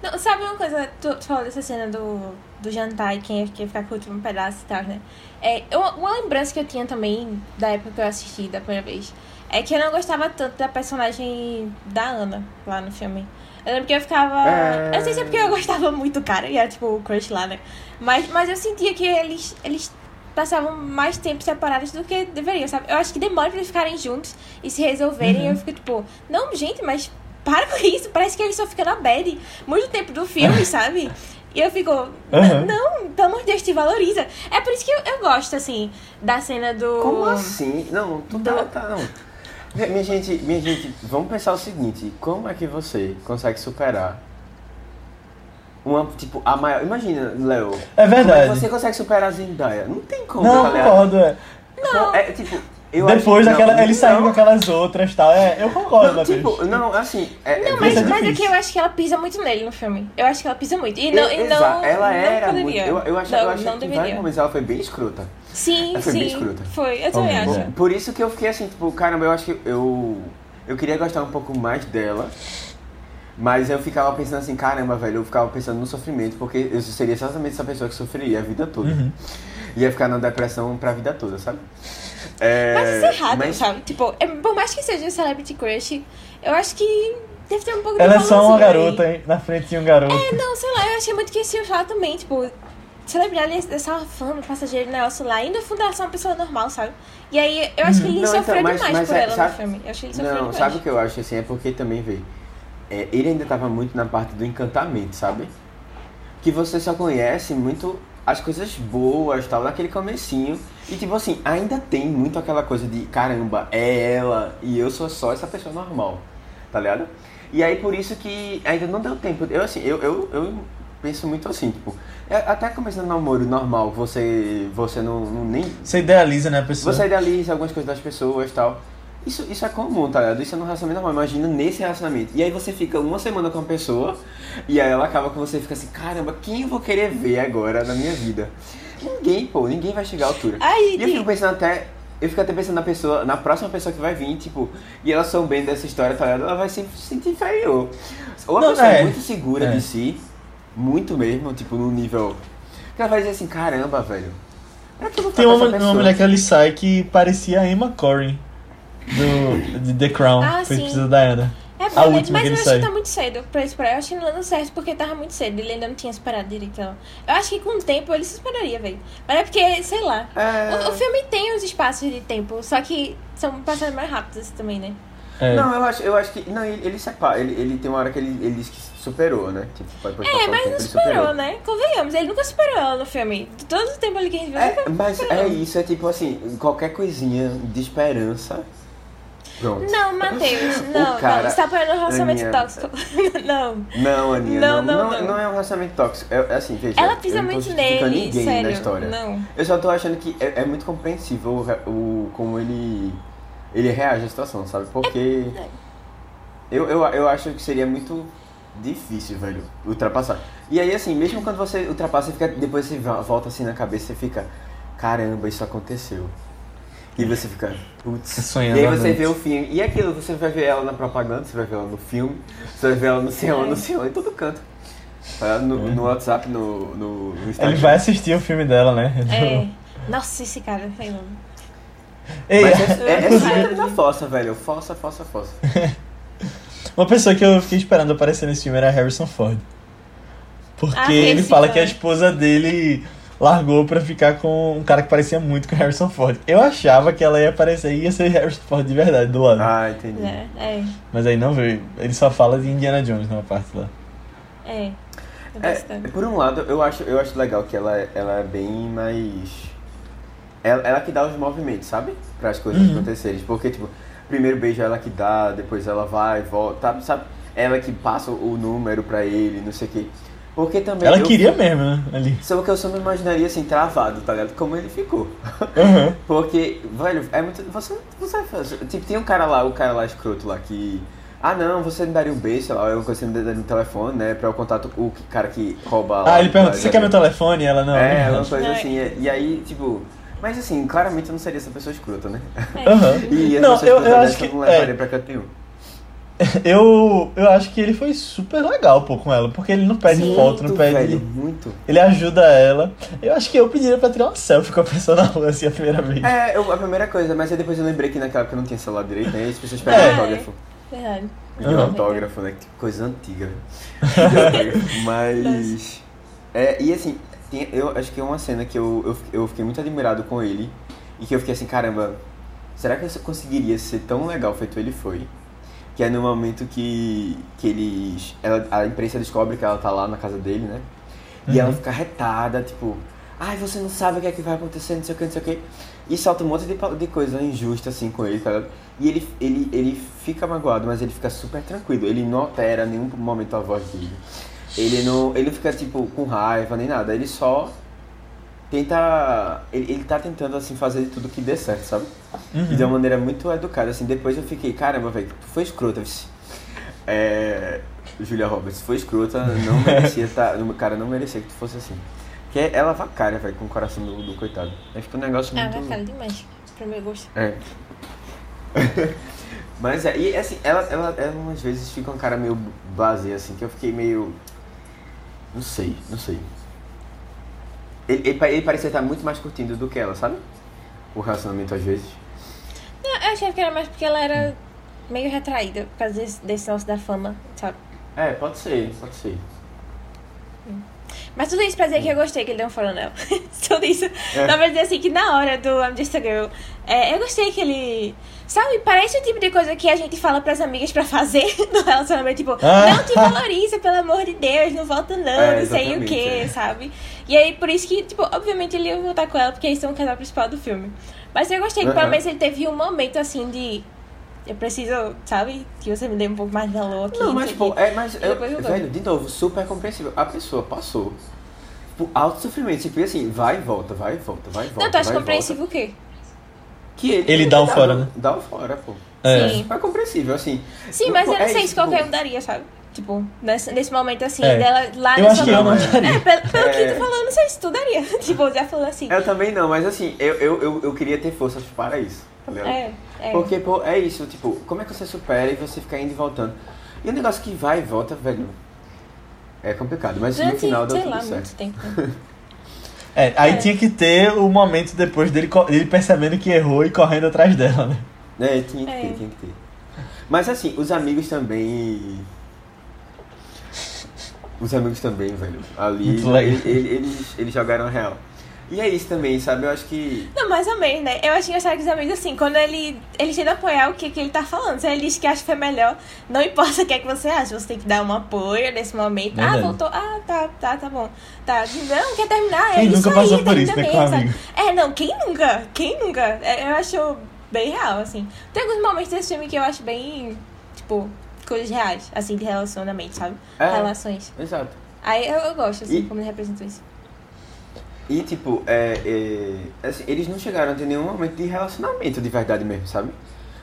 Não, sabe uma coisa? Tu, tu falou dessa cena do, do jantar e quem ia quem ia ficar com o último pedaço e tal, né? É, eu- uma lembrança que eu tinha também da época que eu assisti da primeira vez é que eu não gostava tanto da personagem da Ana lá no filme. Eu lembro que eu ficava. É. Eu não sei se é porque eu gostava muito do cara e era tipo o crush lá, né? Mas, mas eu sentia que eles, eles passavam mais tempo separados do que deveriam, sabe? Eu acho que demora pra eles ficarem juntos e se resolverem. E eu fico tipo, não, gente, mas para com isso. Parece que eles só ficam na bad muito tempo do filme, sabe? E eu fico, "N- Aham. não, pelo amor de Deus, te valoriza. É por isso que eu, eu gosto, assim, da cena do. Como assim? Não, tu tá, Do- tá, não. Minha gente, minha gente, vamos pensar o seguinte, como é que você consegue superar uma, tipo, a maior... Imagina, Léo. É Como é verdade. que você consegue superar a Zendaya? Não tem como, Não, tá concordo, é. Não. É, tipo, eu Depois acho, daquela. não, ele saiu não. com aquelas outras e tal. É, eu concordo, Não, tipo, não, assim... É, Não, é, mas, Isso é mas é que eu acho que ela pisa muito nele no filme. Eu acho que ela pisa muito. E não, e Exa- não, ela não era poderia. muito... Eu, eu acho, não, eu acho não que em vários deveria. momentos ela foi bem escrota. Sim, Ela foi bem sim. escrota. Foi, eu também Bom, acho. bom. Por isso que eu fiquei assim, tipo, caramba, eu acho que eu. Eu queria gostar um pouco mais dela. Mas eu ficava pensando assim, caramba, velho, eu ficava pensando no sofrimento, porque eu seria exatamente essa pessoa que sofreria a vida toda. Uhum. Ia ficar na depressão pra vida toda, sabe? É, Mas isso é errado, mas- sabe? Tipo, é- por mais que seja Celebrity Crush, eu acho que deve ter um pouco de Ela é só uma aí. garota, hein? Na frente de um garoto. É, não, sei lá, eu achei muito que esse lá também, tipo, celebridade dessa fama, passageiro negócio lá, e no fundo ela é só uma pessoa normal, sabe? E aí eu acho que ele Não, sofreu então, mas- demais mas por é, ela sabe- no filme. Eu achei que ele sofreu Não, demais. sabe o que eu acho assim? É porque também, vê. É, ele ainda tava muito na parte do encantamento, sabe? Que você só conhece muito as coisas boas, tal, naquele comecinho. E tipo assim, ainda tem muito aquela coisa de caramba, é ela e eu sou só essa pessoa normal, tá ligado? E aí por isso que ainda não deu tempo. Eu assim, eu, eu, eu penso muito assim, tipo, é, até começando namoro normal, você, você não, não nem Você idealiza, né, a pessoa? você idealiza algumas coisas das pessoas e tal. Isso, isso é comum, tá ligado? Isso é num relacionamento normal. Imagina nesse relacionamento. E aí você fica uma semana com uma pessoa e aí ela acaba com você e fica assim, caramba, quem eu vou querer ver agora na minha vida? Ninguém, pô, ninguém vai chegar à altura. Ai, E eu fico pensando até. Eu fico até pensando na pessoa, na próxima pessoa que vai vir, tipo, e ela soubendo dessa história, tá ligado? Ela vai se sentir inferior. Ou a Não, pessoa é, é. muito segura É. de si, muito mesmo, tipo, num nível. Que ela vai dizer assim, caramba, velho. Pra que eu vou Tem uma, uma mulher que ali sai que parecia a Emma Corrin. Do, de The Crown. Ah, foi sim. precisa da Ana. É A bom, né? última mas que eu ele acho que tá muito cedo pra esperar. Eu acho que não deu certo porque tava muito cedo. Ele ainda não tinha esperado direito. Então. Eu acho que com o tempo ele se esperaria, velho. Mas é porque, sei lá. É... O, o filme tem os espaços de tempo, só que são passados mais rápidos assim, também, né? É. Não, eu acho, eu acho que. Não, ele, ele separa. Ele, ele tem uma hora que ele, ele diz que superou, né? Tipo, pode pode É, um mas tempo, não ele superou, né? Convenhamos, ele nunca superou ela no filme. Todo o tempo ali que a gente viu, É, mas superou. é isso, é tipo assim, qualquer coisinha de esperança. Pronto. Não, Matheus, não, cara- não. Você tá apoiando um relacionamento Aninha- tóxico. não. Não, Aninha, Não, não, não, não, não. é um relacionamento tóxico. É, é assim, veja. Ela pisa muito nele, ninguém sério. na história. Não. Eu só tô achando que é, é muito compreensível o, o, como ele, ele reage à situação, sabe? Porque É. eu, eu, eu acho que seria muito difícil, velho, ultrapassar. E aí, assim, mesmo quando você ultrapassa, fica, depois você vo- volta assim na cabeça, você fica, caramba, isso aconteceu. E você fica, putz. Sonhando E aí você noite. vê o filme. E aquilo, você vai ver ela na propaganda, você vai ver ela no filme, você vai ver ela no cinema, no cinema, em todo canto. Tá No, no WhatsApp, no, no, no Instagram. Ele vai assistir o filme dela, né? É. Nossa, esse cara foi louco. Ei, Mas é, é, é sempre da fossa, velho. Fossa, fossa, fossa. uma pessoa que eu fiquei esperando aparecer nesse filme era Harrison Ford. Porque Ah, ele fala cara. que a esposa dele largou pra ficar com um cara que parecia muito com Harrison Ford. Eu achava que ela ia aparecer e ia ser Harrison Ford de verdade do lado. Ah, entendi. É, é, Mas aí não veio. Ele só fala de Indiana Jones numa parte lá. é. Eu É, gostando. por um lado, eu acho, eu acho legal que ela, ela é bem mais. Ela, ela que dá os movimentos, sabe? Para as coisas Uhum. acontecerem. Porque, tipo, primeiro beijo é ela que dá, depois ela vai, volta, sabe? sabe? Ela que passa o número pra ele, não sei o quê. Porque também. Ela eu- queria mesmo, né? Ali. Só que eu só me imaginaria assim, travado, tá ligado? Como ele ficou. Uhum. Porque, velho, é muito. Você, você faz. Tipo, tem um cara lá, o cara lá escroto lá que. Ah não, você me daria um beijo, sei lá, eu você me daria um telefone, né? Pra o contato, o que- cara que rouba lá. Ah, ele pergunta, tá você quer meu telefone? Ela não. É, não. uma coisa É. assim. E aí, tipo. Mas assim, claramente eu não seria essa pessoa escrota, né? Aham. E as Não, pessoas eu, eu acho que. eu não levaria É, pra canto nenhum. eu, eu acho que ele foi super legal, pô, com ela. Porque ele não pede Muito, foto, não pede. velho, muito. Ele ajuda ela. Eu acho que eu pediria pra tirar uma selfie com a pessoa na rua assim a primeira vez. É, eu- a primeira coisa, mas aí depois eu lembrei que naquela época eu não tinha celular direito, né? E as pessoas pedem É. autógrafo. Verdade. Pedir Uhum. autógrafo, né? Que coisa antiga. Mas. É, e assim, tem- eu acho que é uma cena que eu, eu, eu fiquei muito admirado com ele. E que eu fiquei assim, caramba, será que eu conseguiria ser tão legal feito ele foi? Que é no momento que, que eles. Ela, a imprensa descobre que ela tá lá na casa dele, né? E Uhum. ela fica retada, tipo, ai, você não sabe o que é que vai acontecer, não sei o que, não sei o que. E solta um monte de, de coisa injusta assim com ele, tá ligado? E ele, ele, ele fica magoado, mas ele fica super tranquilo. Ele não altera em nenhum momento a voz dele. Ele não, ele não fica, tipo, com raiva nem nada. Ele só tenta. Ele, ele tá tentando, assim, fazer tudo que dê certo, sabe? Uhum. E de uma maneira muito educada, assim. Depois eu fiquei, caramba, velho, tu foi escrota. É. Julia Roberts foi escrota, não merecia tá, cara não merecia que tu fosse assim. Que é- ela vacalha, velho, com o coração do, do coitado. É tipo um negócio Ah, muito. vai cara demais. Pro meu gosto. É. Mas é, e assim, ela, ela, ela umas vezes fica uma cara meio blasé, assim, que eu fiquei meio. Não sei, não sei. Ele, ele, ele parecia estar muito mais curtindo do que ela, sabe? O relacionamento às vezes. Não, eu achei que era mais porque ela era meio retraída por causa desse, desse nosso da fama, sabe? É, pode ser, pode ser. Mas tudo isso pra dizer que eu gostei que ele deu um fora nela. tudo isso. É. Dá pra dizer assim que na hora do I'm Just a Girl, é, eu gostei que ele. Sabe, parece o tipo de coisa que a gente fala pras amigas pra fazer no relacionamento. Tipo, Ah. não te valoriza, pelo amor de Deus, não volta não, É, não sei o que, é. sabe? E aí, por isso que, tipo, obviamente ele ia voltar com ela, porque eles são o casal principal do filme. Mas eu gostei que pelo menos ele teve um momento assim de. Eu preciso, sabe? Que você me dê um pouco mais de valor aqui. Não, mas sei pô, o quê. é, mas, eu, eu velho, de novo, super compreensível. A pessoa passou por alto sofrimento. Tipo assim, vai e volta, vai e volta, vai e volta. Não, tu acha compreensível o quê? Que ele, Ele dá um fora, né? Dá um fora, pô. É. Sim. É compreensível, assim. Sim, mas Pô, eu não é sei isso, se qualquer tipo, um daria, sabe? Tipo, nesse, nesse momento assim, É. dela lá Eu nessa acho que eu não é. daria. É, pelo, pelo que É. tu falou, eu não sei se tu daria. tipo, já falou assim. Eu também não, mas assim, eu, eu, eu, eu queria ter forças para isso, tá ligado? É, é. Porque, pô, é isso, tipo, como é que você supera e você fica indo e voltando? E o negócio que vai e volta, velho, é complicado, mas no Durante, final deu sei tudo lá, certo. muito tempo. É, aí É. tinha que ter o momento depois dele, ele percebendo que errou e correndo atrás dela, né? É, tinha que É. ter, tinha que ter. Mas assim, os amigos também. Os amigos também, velho. Ali, Muito legal. ele- ele- eles, eles jogaram a real. E é isso também, sabe? Eu acho que. Não, mais ou menos, né? Eu acho engraçado que os amigos, assim, quando ele, ele tenta apoiar o que, que ele tá falando. Se ele diz que acha que foi melhor, não importa o que é que você acha, você tem que dar um apoio nesse momento. Verdade. Ah, voltou. Ah, tá, tá, tá bom. Tá, não, quer terminar? Quem é nunca isso passou aí, por isso, né, amigo? É, não, quem nunca? Quem nunca? É, eu acho bem real, assim. Tem alguns momentos desse filme que eu acho bem, tipo, coisas reais, assim, de relacionamento, sabe? É. Relações. Exato. Aí eu, eu gosto, assim, E- como ele representou isso. E, tipo, é, é, assim, eles não chegaram a ter nenhum momento de relacionamento de verdade mesmo, sabe?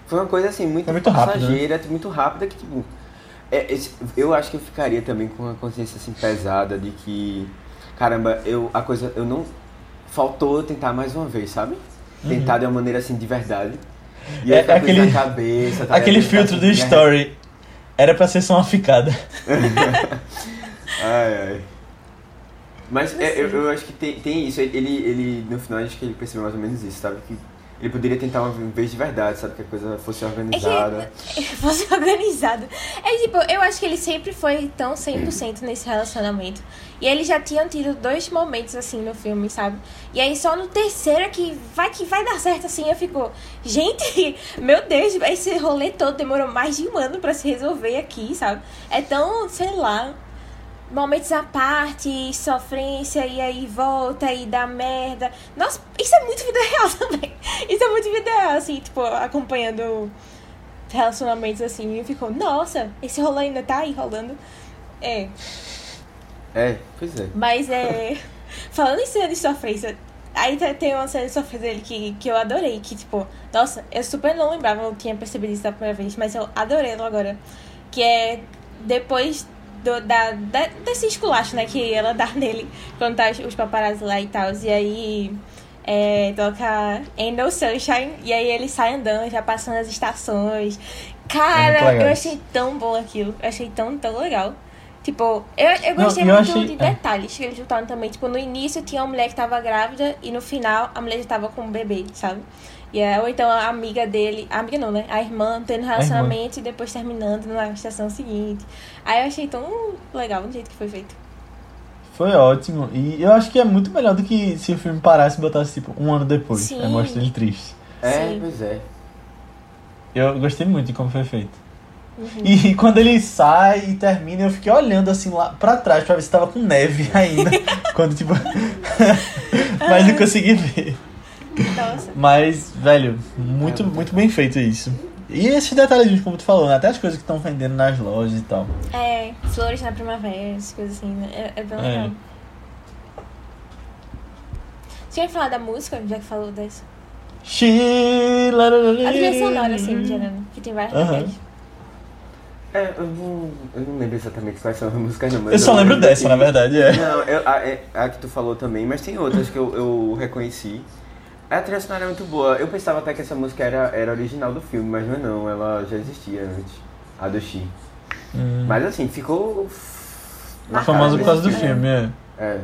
Foi uma coisa, assim, muito, Foi muito rápido, né? passageira, muito rápida, que, tipo... é, esse- eu acho que eu ficaria também com uma consciência, assim, pesada de que... Caramba, eu, a coisa... Eu não... Faltou eu tentar mais uma vez, sabe? Tentar de uma maneira, assim, de verdade. E É, isso aquele- cabeça, tá Aquele filtro do story era pra ser só uma ficada. Ai, ai. Mas é, eu, eu acho que tem, tem isso. Ele, ele, no final, acho que ele percebeu mais ou menos isso, sabe? Que ele poderia tentar uma vez de verdade, sabe? Que a coisa fosse organizada. fosse organizado. É tipo, eu acho que ele sempre foi tão 100% nesse relacionamento. E eles já tinham tido dois momentos assim no filme, sabe? E aí só no terceiro é que vai que vai dar certo assim, eu fico, gente, meu Deus, esse rolê todo demorou mais de um ano pra se resolver aqui, sabe? É tão, sei lá, momentos à parte, sofrência, e aí volta e dá merda. Nossa, isso é muito vida real também. Isso é muito vida real, assim, tipo, acompanhando relacionamentos assim, e ficou, nossa, esse rolê ainda tá aí rolando. É, É, pois é. mas é. Falando em cena de sofrência, aí tem uma cena de sofrência dele que, que eu adorei, que tipo, nossa, eu super não lembrava, eu tinha percebido isso da primeira vez, mas eu adorei agora. Que é depois do, da, da, desse esculacho, né, que ela dá nele quando tá os, os paparazzi lá e tal. E aí é, toca Ain't No Sunshine, e aí ele sai andando, já passando as estações. Cara, legal eu achei tão bom aquilo, eu achei tão, tão legal. Tipo, eu, eu Não, gostei e eu muito achei- de é. detalhes que eles botaram também. Tipo, no início tinha uma mulher que tava grávida e no final a mulher já tava com um bebê, sabe? E é, ou então a amiga dele, a amiga não, né? A irmã tendo relacionamento e depois terminando na estação seguinte. Aí eu achei tão legal do jeito que foi feito. Foi ótimo. E eu acho que é muito melhor do que se o filme parasse e botasse, tipo, um ano depois. Sim. Aí mostra ele triste. É, Sim. pois é. Eu gostei muito de como foi feito. Uhum. E quando ele sai e termina, eu fiquei olhando assim lá pra trás pra ver se tava com neve ainda. quando, tipo. Mas não consegui ver. Nossa. Mas, velho, muito, muito bem feito isso. E esses detalhes, como tu falou, né? Até as coisas que estão vendendo nas lojas e tal. É, flores na primavera, essas coisas assim, né? É, é bem É. legal. Você ia falar da música, já que falou dessa? Sheila. A trilha sonora, assim, de que tem várias Aham. daqueles. É, eu não, eu não lembro exatamente quais são as músicas, não. mas Eu só lembro lembro dessa, que- na verdade, é. Não, eu, a, é- a que tu falou também, mas tem outras que eu, eu reconheci. A trilha sonora é muito boa. Eu pensava até que essa música era, era original do filme, mas não é não, ela já existia antes. A do Xi. Hum. Mas assim, ficou. Famosa por causa do filme, é. É,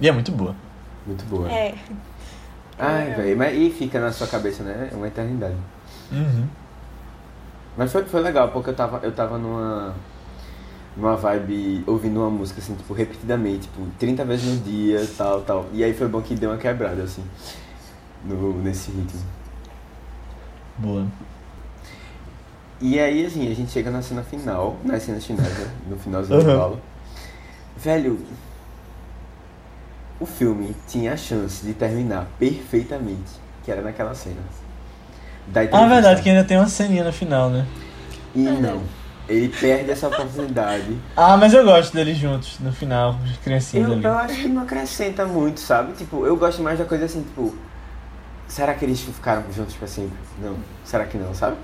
E é muito boa. muito boa. É. Ai, velho, mas e fica na sua cabeça, né? É uma eternidade. Uhum. Mas foi, foi legal, porque eu tava, eu tava numa, numa vibe ouvindo uma música, assim, tipo, repetidamente, tipo, 30 vezes no dia, tal, tal. E aí foi bom que deu uma quebrada, assim, no, nesse ritmo. Boa. E aí, assim, a gente chega na cena final, nas cenas finais, né? No finalzinho do Uhum. balo. Velho, o filme tinha a chance de terminar perfeitamente, que era naquela cena. Ah, verdade, que ainda tem uma ceninha no final, né? E não, ele perde essa oportunidade. Ah, mas eu gosto deles juntos, no final, criancinhas Eu, ali. eu acho que não acrescenta muito, sabe? Tipo, eu gosto mais da coisa assim, tipo, será que eles ficaram juntos pra sempre? Não, será que não, sabe?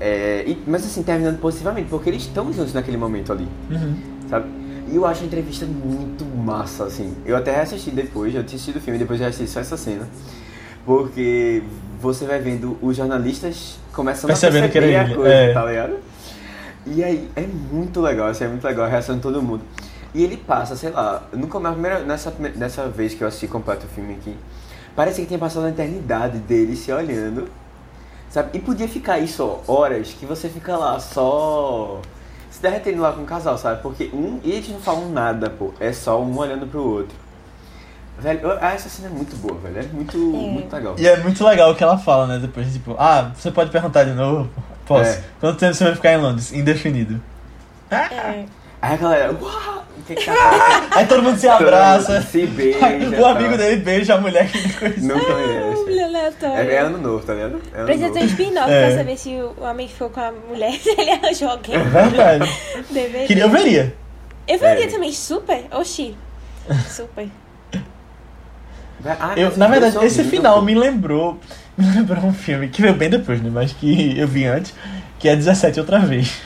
É, e- mas assim, terminando positivamente, porque eles estão juntos naquele momento ali, Uhum. sabe? E eu acho a entrevista muito massa, assim. Eu até reassisti depois, eu tinha assistido o filme, depois já assisti só essa cena. Porque você vai vendo os jornalistas começando Percebendo a que era perceber a coisa, é. tá ligado? E aí, é muito legal, assim, é muito legal a reação de todo mundo. E ele passa, sei lá, nunca mais, primeira, nessa, nessa vez que eu assisti completo o filme aqui, parece que tinha passado a eternidade dele se olhando, sabe? E podia ficar isso, ó, horas, que você fica lá só se derretendo lá com o casal, sabe? Porque um, e eles não falam nada, pô, é só um olhando pro outro. Velho, ah, essa cena é muito boa, velho, é muito, muito legal. E é muito legal o que ela fala, né? Depois, tipo, ah, você pode perguntar de novo? Posso. É. Quanto tempo você vai ficar em Londres? Indefinido. É. Aí a galera, uau! que que tá Aí todo mundo se abraça. Se beija. o amigo tá? dele beija a mulher que não conhece. Não Mulher conhece. É, é ano novo, tá ligado? É ano Precisa ter um spin-off É. pra saber se o, amigo ficou com a mulher, se ele arranjou alguém. Verdade. Deveria. Queria, eu veria. Eu veria É. também, super. Oxi. Super. Ah, Eu, na verdade, esse lindos, final me lembrou. Me lembrou um filme que veio bem depois, né? Mas que eu vi antes, que é 17 outra vez.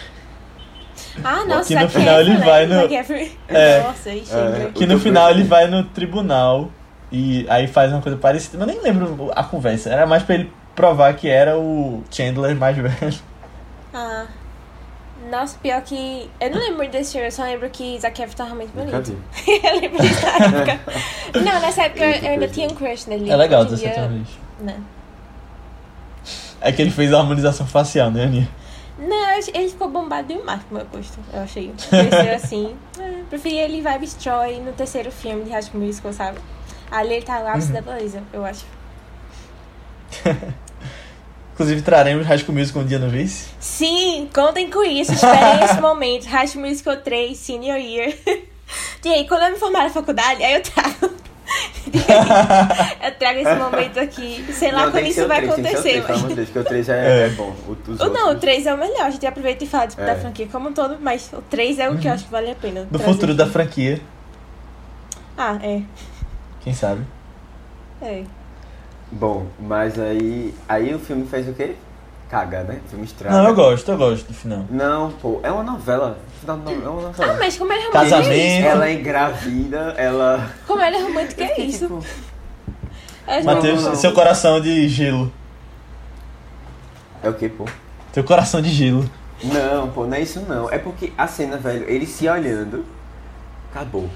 Ah, nossa, Que no Zac final ele vai no-. É. Nossa, É. Que no final ele vai no tribunal e aí faz uma coisa parecida. Mas nem lembro a conversa. Era mais pra ele provar que era o Chandler mais velho. Ah. Nossa, pior que. Eu não lembro desse filme, eu só lembro que Zac Efron tava muito bonito. eu lembro dessa época. não, nessa época Eu eu, ainda tinha um crush nele. É legal 17 dia, vez. Não. É que ele fez a harmonização facial, né, Aninha? Não, ele ficou bombado demais pro meu gosto, eu achei. Cresceu assim. É, preferi ele Vibes Troy no terceiro filme de High School Musical, sabe? Ali ele tá no ápice Uhum. da beleza, eu acho. Inclusive traremos High School Musical um dia no Vice. Sim, contem com isso, esperem esse momento. High School Musical 3, Senior Year. E aí, quando eu me formar na faculdade, aí eu trago. eu trago esse momento aqui. Sei lá Não, quando isso vai acontecer. pelo Deus, porque o 3 é, É. é bom. O, os O, não, o outros- 3 é o melhor. A gente aproveita e fala tipo, da É. franquia como um todo, mas o 3 é o que eu acho que vale a pena. Do futuro aqui. da franquia, Ah, é. quem sabe? É. Bom, mas aí. Aí o filme fez o quê? Caga, né? O filme estraga. Não, eu gosto, eu gosto do final. Não, pô, é uma novela. Não, não, é uma Ah, novela. mas como ele é romântico Casamento. é isso? Ela é engravida, ela. Como ele é romântico é isso? Tipo, É, Matheus, não, não. seu coração de gelo. é o quê, pô? Teu coração de gelo. Não, pô, não é isso não. É porque a cena, velho, eles se olhando. Acabou.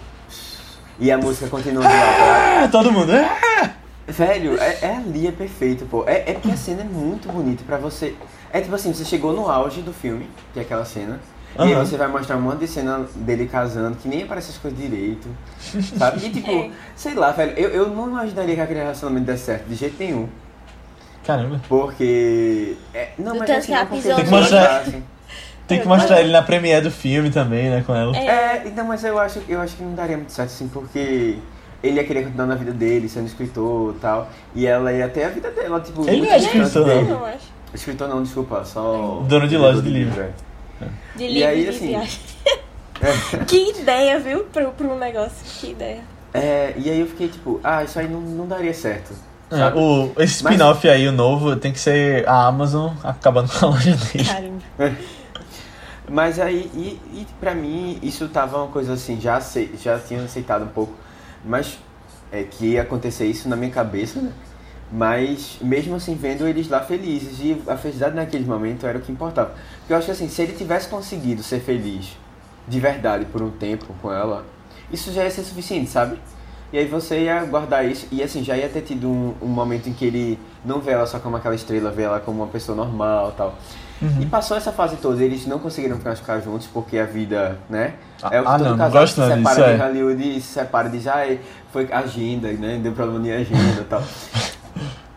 E a música continua de lá. Ah, todo mundo. Ah! Velho, é, é ali, é perfeito, pô. É, é porque a cena é muito bonita pra você. É tipo assim, você chegou no auge do filme, que é aquela cena. E aí você vai mostrar um monte de cena dele casando, que nem aparece as coisas direito. Sabe? E tipo, É. sei lá, velho, eu, eu não imaginaria que aquele relacionamento desse certo de jeito nenhum. Caramba. Porque. É, não, Do mas assim, não porque Tem que mostrar-. Tem que mostrar ele na premiere do filme também, né, com ela. É. É, então, mas eu acho, eu acho que não daria muito certo, assim, porque ele ia querer continuar na vida dele, sendo escritor e tal. E ela ia ter a vida dela, tipo. Ele não é escritor, não. Escritor não, desculpa, só. Dono de loja de livro. é. De E livro aí, de assim, viagem. que ideia, viu? Pro, pro um negócio. Que ideia. É, e aí eu fiquei tipo, ah, isso aí não, não daria certo. É, o, esse Mas- spin-off aí, o novo, tem que ser a Amazon acabando com a loja dele. Caramba. Mas aí, e, e pra mim, isso tava uma coisa assim, já, já tinha aceitado um pouco, mas é que ia acontecer isso na minha cabeça, né? Mas mesmo assim, vendo eles lá felizes, e a felicidade naquele momento era o que importava. Porque eu acho que assim, se ele tivesse conseguido ser feliz de verdade por um tempo com ela, isso já ia ser suficiente, sabe? E aí você ia guardar isso, e assim, já ia ter tido um, um momento em que ele não vê ela só como aquela estrela, vê ela como uma pessoa normal tal. E passou essa fase toda, eles não conseguiram ficar, ficar juntos porque a vida, né? Ah, é o que ah, todo não, não casal gosto se não separa disso, de é. Hollywood e se separa de já "Ai, foi agenda, né? Deu problema de agenda e tal.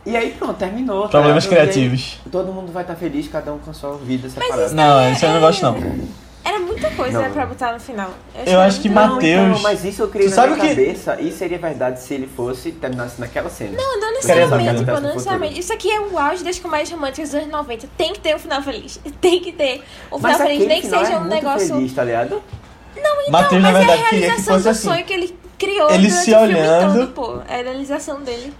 E aí pronto, terminou. tá Problemas aí criativos. todo mundo vai estar feliz, cada um com a sua vida separada. isso- Não, isso eu não gosto não. Era muita coisa Não, né, pra botar no final. Eu achava acho que Mateus- então, mas isso eu criei Tu na sabe minha que- cabeça e seria verdade se ele fosse terminasse naquela cena. Não, não necessariamente, Futuro. não necessariamente. Isso aqui é o auge das comédias românticas dos anos 90. Tem que ter um final feliz. Tem que ter um final Mas feliz, nem que seja é um negócio. feliz, tá ligado? Não, então, Matheus, na mas é a verdade, queria que realização do assim. sonho que ele criou Ele durante se o filme olhando- todo, pô. É a realização dele.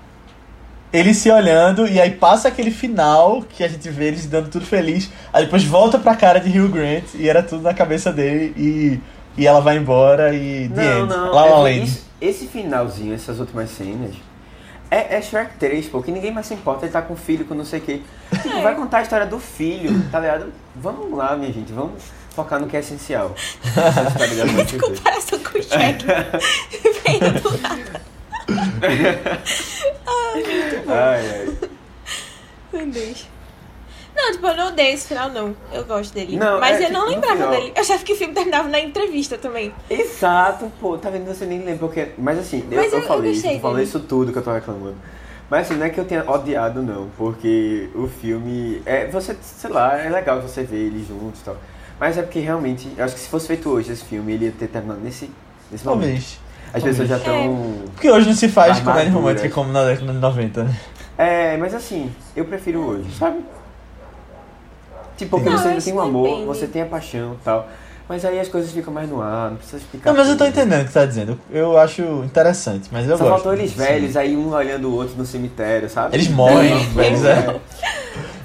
Eles se olhando e aí passa aquele final que a gente vê eles dando tudo feliz. Aí depois volta pra cara de Hugh Grant e era tudo na cabeça dele e, e ela vai embora e the Não, end. não. La La é- Land. isso- esse finalzinho, essas últimas cenas. É, é Shrek 3, pô, que ninguém mais se importa, ele tá com filho, com não sei o quê. Tipo, É. vai contar a história do filho, tá ligado? Vamos lá, minha gente, vamos focar no que é essencial. Essa. Comparação com o Shrek. Veio do nada. Ai, ai. Meu Deus. Não, tipo, eu não odeio esse final, não. Eu gosto dele. Não, Mas é, eu não tipo, lembrava final- dele. Eu achava que o filme terminava na entrevista também. Exato, pô, tá vendo? Você nem lembra porque. Mas assim, eu, Mas eu, eu- eu falei falando dele. isso tudo que eu tô reclamando. Mas assim, não é que eu tenha odiado, não, porque o filme. É, você, sei lá, é legal você ver eles juntos e tal. Mas é porque realmente, eu acho que se fosse feito hoje esse filme, ele ia ter terminado nesse Nesse momento. As pessoas já É. estão. Porque hoje não se faz Tá comédia romântica como na década de 90, né? É, mas assim, eu prefiro hoje, sabe? Tipo, porque Não, você tem um amor, depende. você tem a paixão e tal. Mas aí as coisas ficam mais no ar, não precisa explicar. Não, mas eu tô tudo. entendendo o que você tá dizendo. Eu acho interessante, mas eu Só gosto. faltou eles Sim. velhos, aí um olhando o outro no cemitério, sabe? Eles morrem, Não, velhos, é.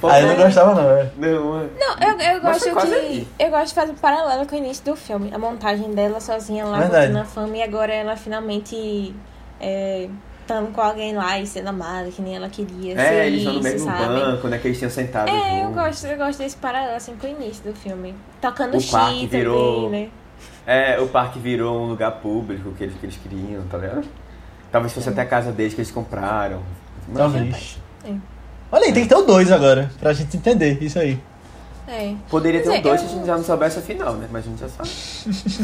Aí eu não gostava, não, é. Não, é. Não, eu, eu Mas gosto de. ali. Eu gosto de fazer um paralelo com o início do filme. A montagem dela sozinha lá Verdade. voltando a fama e agora ela finalmente é, estando com alguém lá e sendo amada, que nem ela queria. ser É, eles estão no mesmo sabe? banco, né? Que eles tinham sentado É, eu gosto, eu gosto desse paralelo assim com o início do filme. Tocando O X parque também, virou- né? É, o parque virou um lugar público que eles, que eles queriam, tá vendo? Talvez fosse até a casa deles que eles compraram. Talvez. É. Olha aí, tem que ter o 2 agora, pra gente entender isso aí. É. Poderia ter um é, dois eu- se a gente já não soubesse a final, né? Mas a gente já sabe.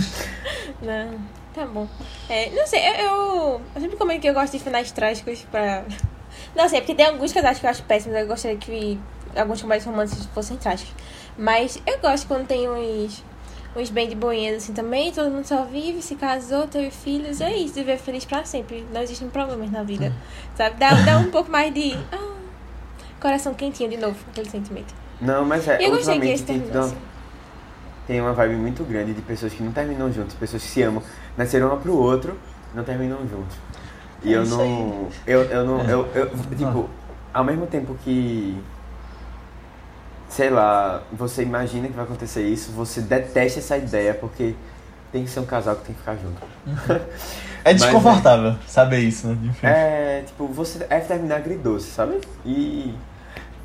Não, tá bom. É, não sei, eu, eu, eu sempre comento que eu gosto de finais trágicos pra. Não sei, porque tem alguns casais que eu acho péssimos, eu gostaria que alguns comédias românticos fossem trágicos. Mas eu gosto quando tem uns, uns bem de boinhas assim também, todo mundo só vive, se casou, teve filhos, é isso, viver feliz pra sempre. Não existem problemas na vida. Sabe? Dá, dá um pouco mais de. ah, coração quentinho de novo, aquele sentimento. Não, mas é, E eu gostei que ultimamente esse tem, assim. uma vibe muito grande de pessoas que não terminam juntos, pessoas que se amam, nasceram um pro outro, não terminam juntos. E É eu não. Eu, eu não. É. Eu, eu, tipo, ao mesmo tempo que. Sei lá, você imagina que vai acontecer isso, você detesta essa ideia, porque tem que ser um casal que tem que ficar junto. É Mas, desconfortável saber isso, né? Enfim. É, tipo, você é terminar agridoce, sabe? E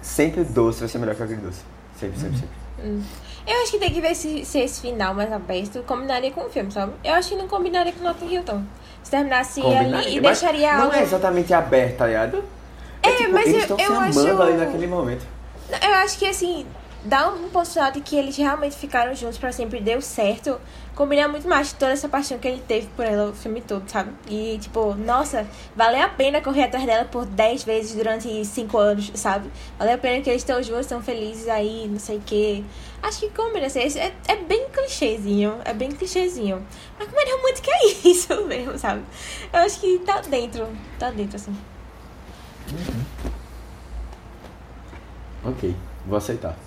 sempre doce vai ser melhor que agridoce. Sempre, sempre, sempre. Eu acho que tem que ver se, se esse final mais aberto combinaria com o filme, sabe? Eu acho que não combinaria com Notting Hilton. Se terminasse ali e deixaria Não algo. é exatamente aberto, tá ligado? É, tipo, mas eles eu- eu acho- ali naquele momento. Eu acho que assim, dá um postulado de que eles realmente ficaram juntos pra sempre, deu certo. Combina muito mais toda essa paixão que ele teve por ela o filme todo, sabe? E tipo, nossa, valeu a pena correr atrás dela por 10 vezes durante 5 anos, sabe? Valeu a pena que eles estão juntos, estão felizes aí, não sei o quê. Acho que combina, assim, é, é bem clichêzinho, é bem clichêzinho. Mas comédia romântica é isso mesmo, sabe? Eu acho que tá dentro, tá dentro, assim. Ok, vou aceitar.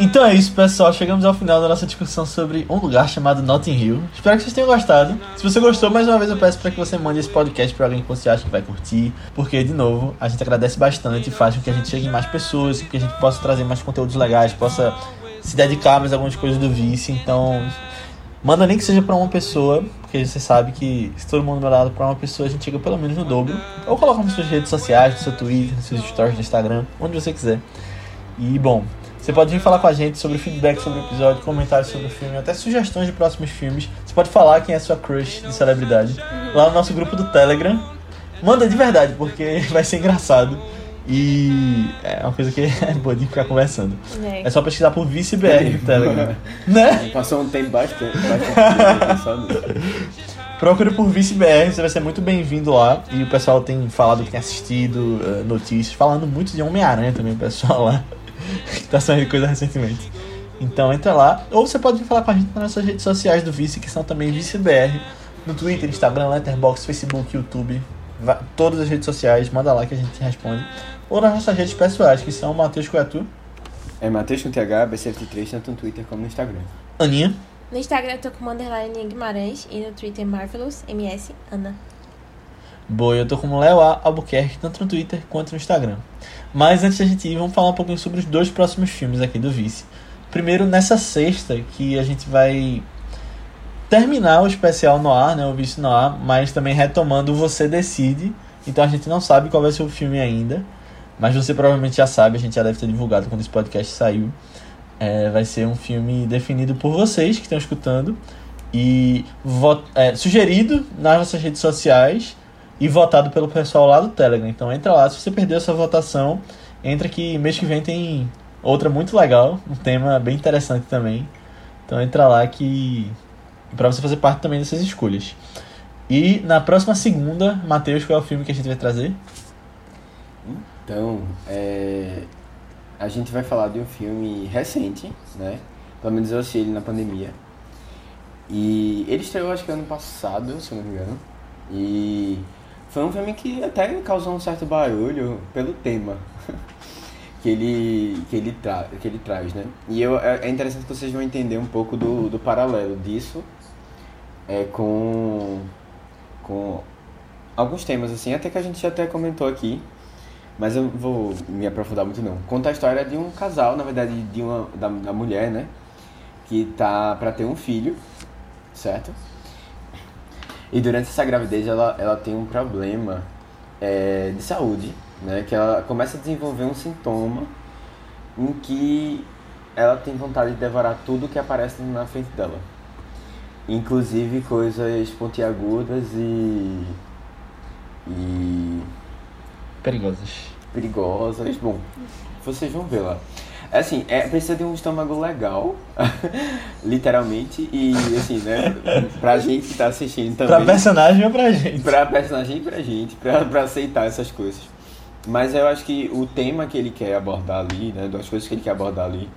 Então é isso, pessoal. Chegamos ao final da nossa discussão sobre um lugar chamado Notting Hill. Espero que vocês tenham gostado. Se você gostou, mais uma vez eu peço para que você mande esse podcast para alguém que você acha que vai curtir. Porque, de novo, a gente agradece bastante e faz com que a gente chegue em mais pessoas, que a gente possa trazer mais conteúdos legais, possa se dedicar a mais algumas coisas do Vice. Então, manda nem que seja para uma pessoa, porque você sabe que se todo mundo mandar para uma pessoa, a gente chega pelo menos no dobro. Ou coloca nas suas redes sociais, no seu Twitter, nos seus stories do Instagram, onde você quiser. E bom, você pode vir falar com a gente sobre feedback sobre o episódio, comentários sobre o filme, até sugestões de próximos filmes. Você pode falar quem é sua crush de celebridade lá no nosso grupo do Telegram. Manda de verdade, porque vai ser engraçado. E é uma coisa que é boa de ficar conversando. É. É só pesquisar por ViceBR no Telegram. né? Passou um tempo bastante, bastante. Procure por ViceBR, você vai ser muito bem-vindo lá. E o pessoal tem falado que tem assistido eh, notícias, falando muito de Homem-Aranha também, o pessoal lá. Que tá saindo coisa recentemente. Então entra lá. Ou você pode vir falar com a gente nas nossas redes sociais do Vice, que são também ViceBR. No Twitter, Instagram, Letterboxd, Facebook, YouTube. Va- todas as redes sociais, manda lá que a gente responde. Ou nas nossas redes pessoais, que são Matheus Coiatu, É Matheus com TH, B73, tanto no Twitter como no Instagram. Aninha. No Instagram eu tô com Underline Guimarães e no Twitter Marvelous MS Ana. Boa, eu tô como Léo A. Albuquerque, tanto no Twitter quanto no Instagram. Mas antes da gente ir, vamos falar um pouquinho sobre os dois próximos filmes aqui do Vice. Primeiro, nessa sexta, que a gente vai terminar o especial no ar, né, o Vice no ar, mas também retomando Você Decide. Então a gente não sabe qual vai ser o filme ainda, mas você provavelmente já sabe, a gente já deve ter divulgado quando esse podcast saiu. É, vai ser um filme definido por vocês que estão escutando. e é, sugerido nas nossas redes sociais e votado pelo pessoal lá do Telegram. Então entra lá, se você perdeu essa votação, entra que mês que vem tem outra muito legal, um tema bem interessante também. Então entra lá que para você fazer parte também dessas escolhas. E na próxima segunda, Matheus, qual é o filme que a gente vai trazer? Então, é, a gente vai falar de um filme recente, né? Pelo menos eu assisti ele na pandemia. E ele estreou acho que ano passado, se não me engano. E foi um filme que até causou um certo barulho pelo tema que ele, que ele, tra que ele traz, né? E eu, é é interessante que vocês vão entender um pouco do, do paralelo disso é, com, com alguns temas, assim, até que a gente já até comentou aqui, mas eu vou me aprofundar muito não. Conta a história de um casal, na verdade, de uma, da, da mulher, né? Que tá pra ter um filho, certo? E durante essa gravidez ela, ela tem um problema é, de saúde, né? Que ela começa a desenvolver um sintoma em que ela tem vontade de devorar tudo que aparece na frente dela. Inclusive coisas pontiagudas e. e Perigosas. perigosas. Bom, vocês vão ver lá. É Assim, é, precisa de um estômago legal, literalmente, e assim, né, pra gente que tá assistindo Pra também. personagem ou pra gente? Pra personagem e pra gente, pra, pra aceitar essas coisas. Mas eu acho que o tema que ele quer abordar ali, né, das coisas que ele quer abordar ali,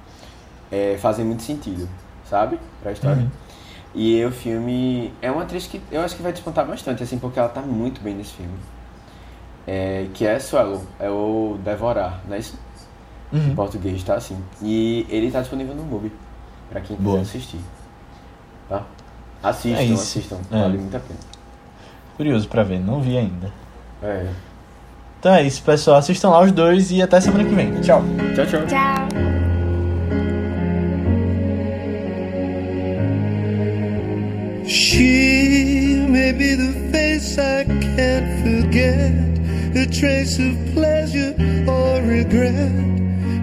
é, fazem muito sentido, sabe? Pra história. Uhum. E o filme é uma atriz que eu acho que vai despontar bastante, assim, porque ela tá muito bem nesse filme. É, que é Swallow, é o Devorar, não é isso? Em Uhum. português tá assim. E ele tá disponível no MUBI, pra quem quiser assistir. Tá? Assistam, É assistam, É. vale muito a pena. Curioso pra ver, não vi ainda. É. Então é isso, pessoal. Assistam lá os dois e até semana que vem. Tchau. Tchau, tchau. Tchau. She may be the face I can't forget, a trace of pleasure or regret.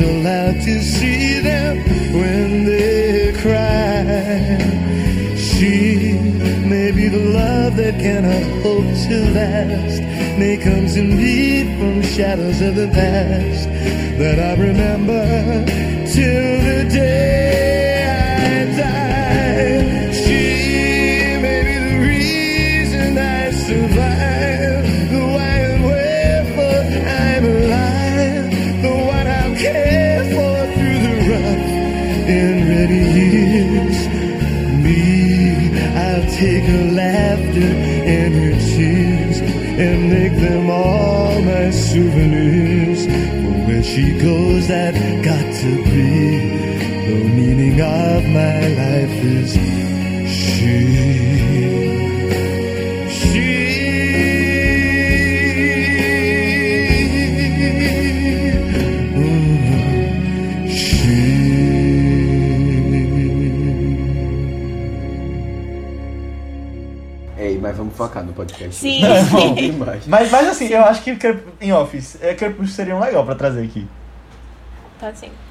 Allowed to see them when they cry. She may be the love that cannot hope to last, may comes in me from shadows of the past that I remember till the day souvenirs for where she goes that got to be the meaning of my life is she she Ei, mas vamos focar no podcast. Sim. Não, mas, mas assim, eu acho que em Office, é, Crepúsculo seria um legal pra trazer aqui. Tá. Boa.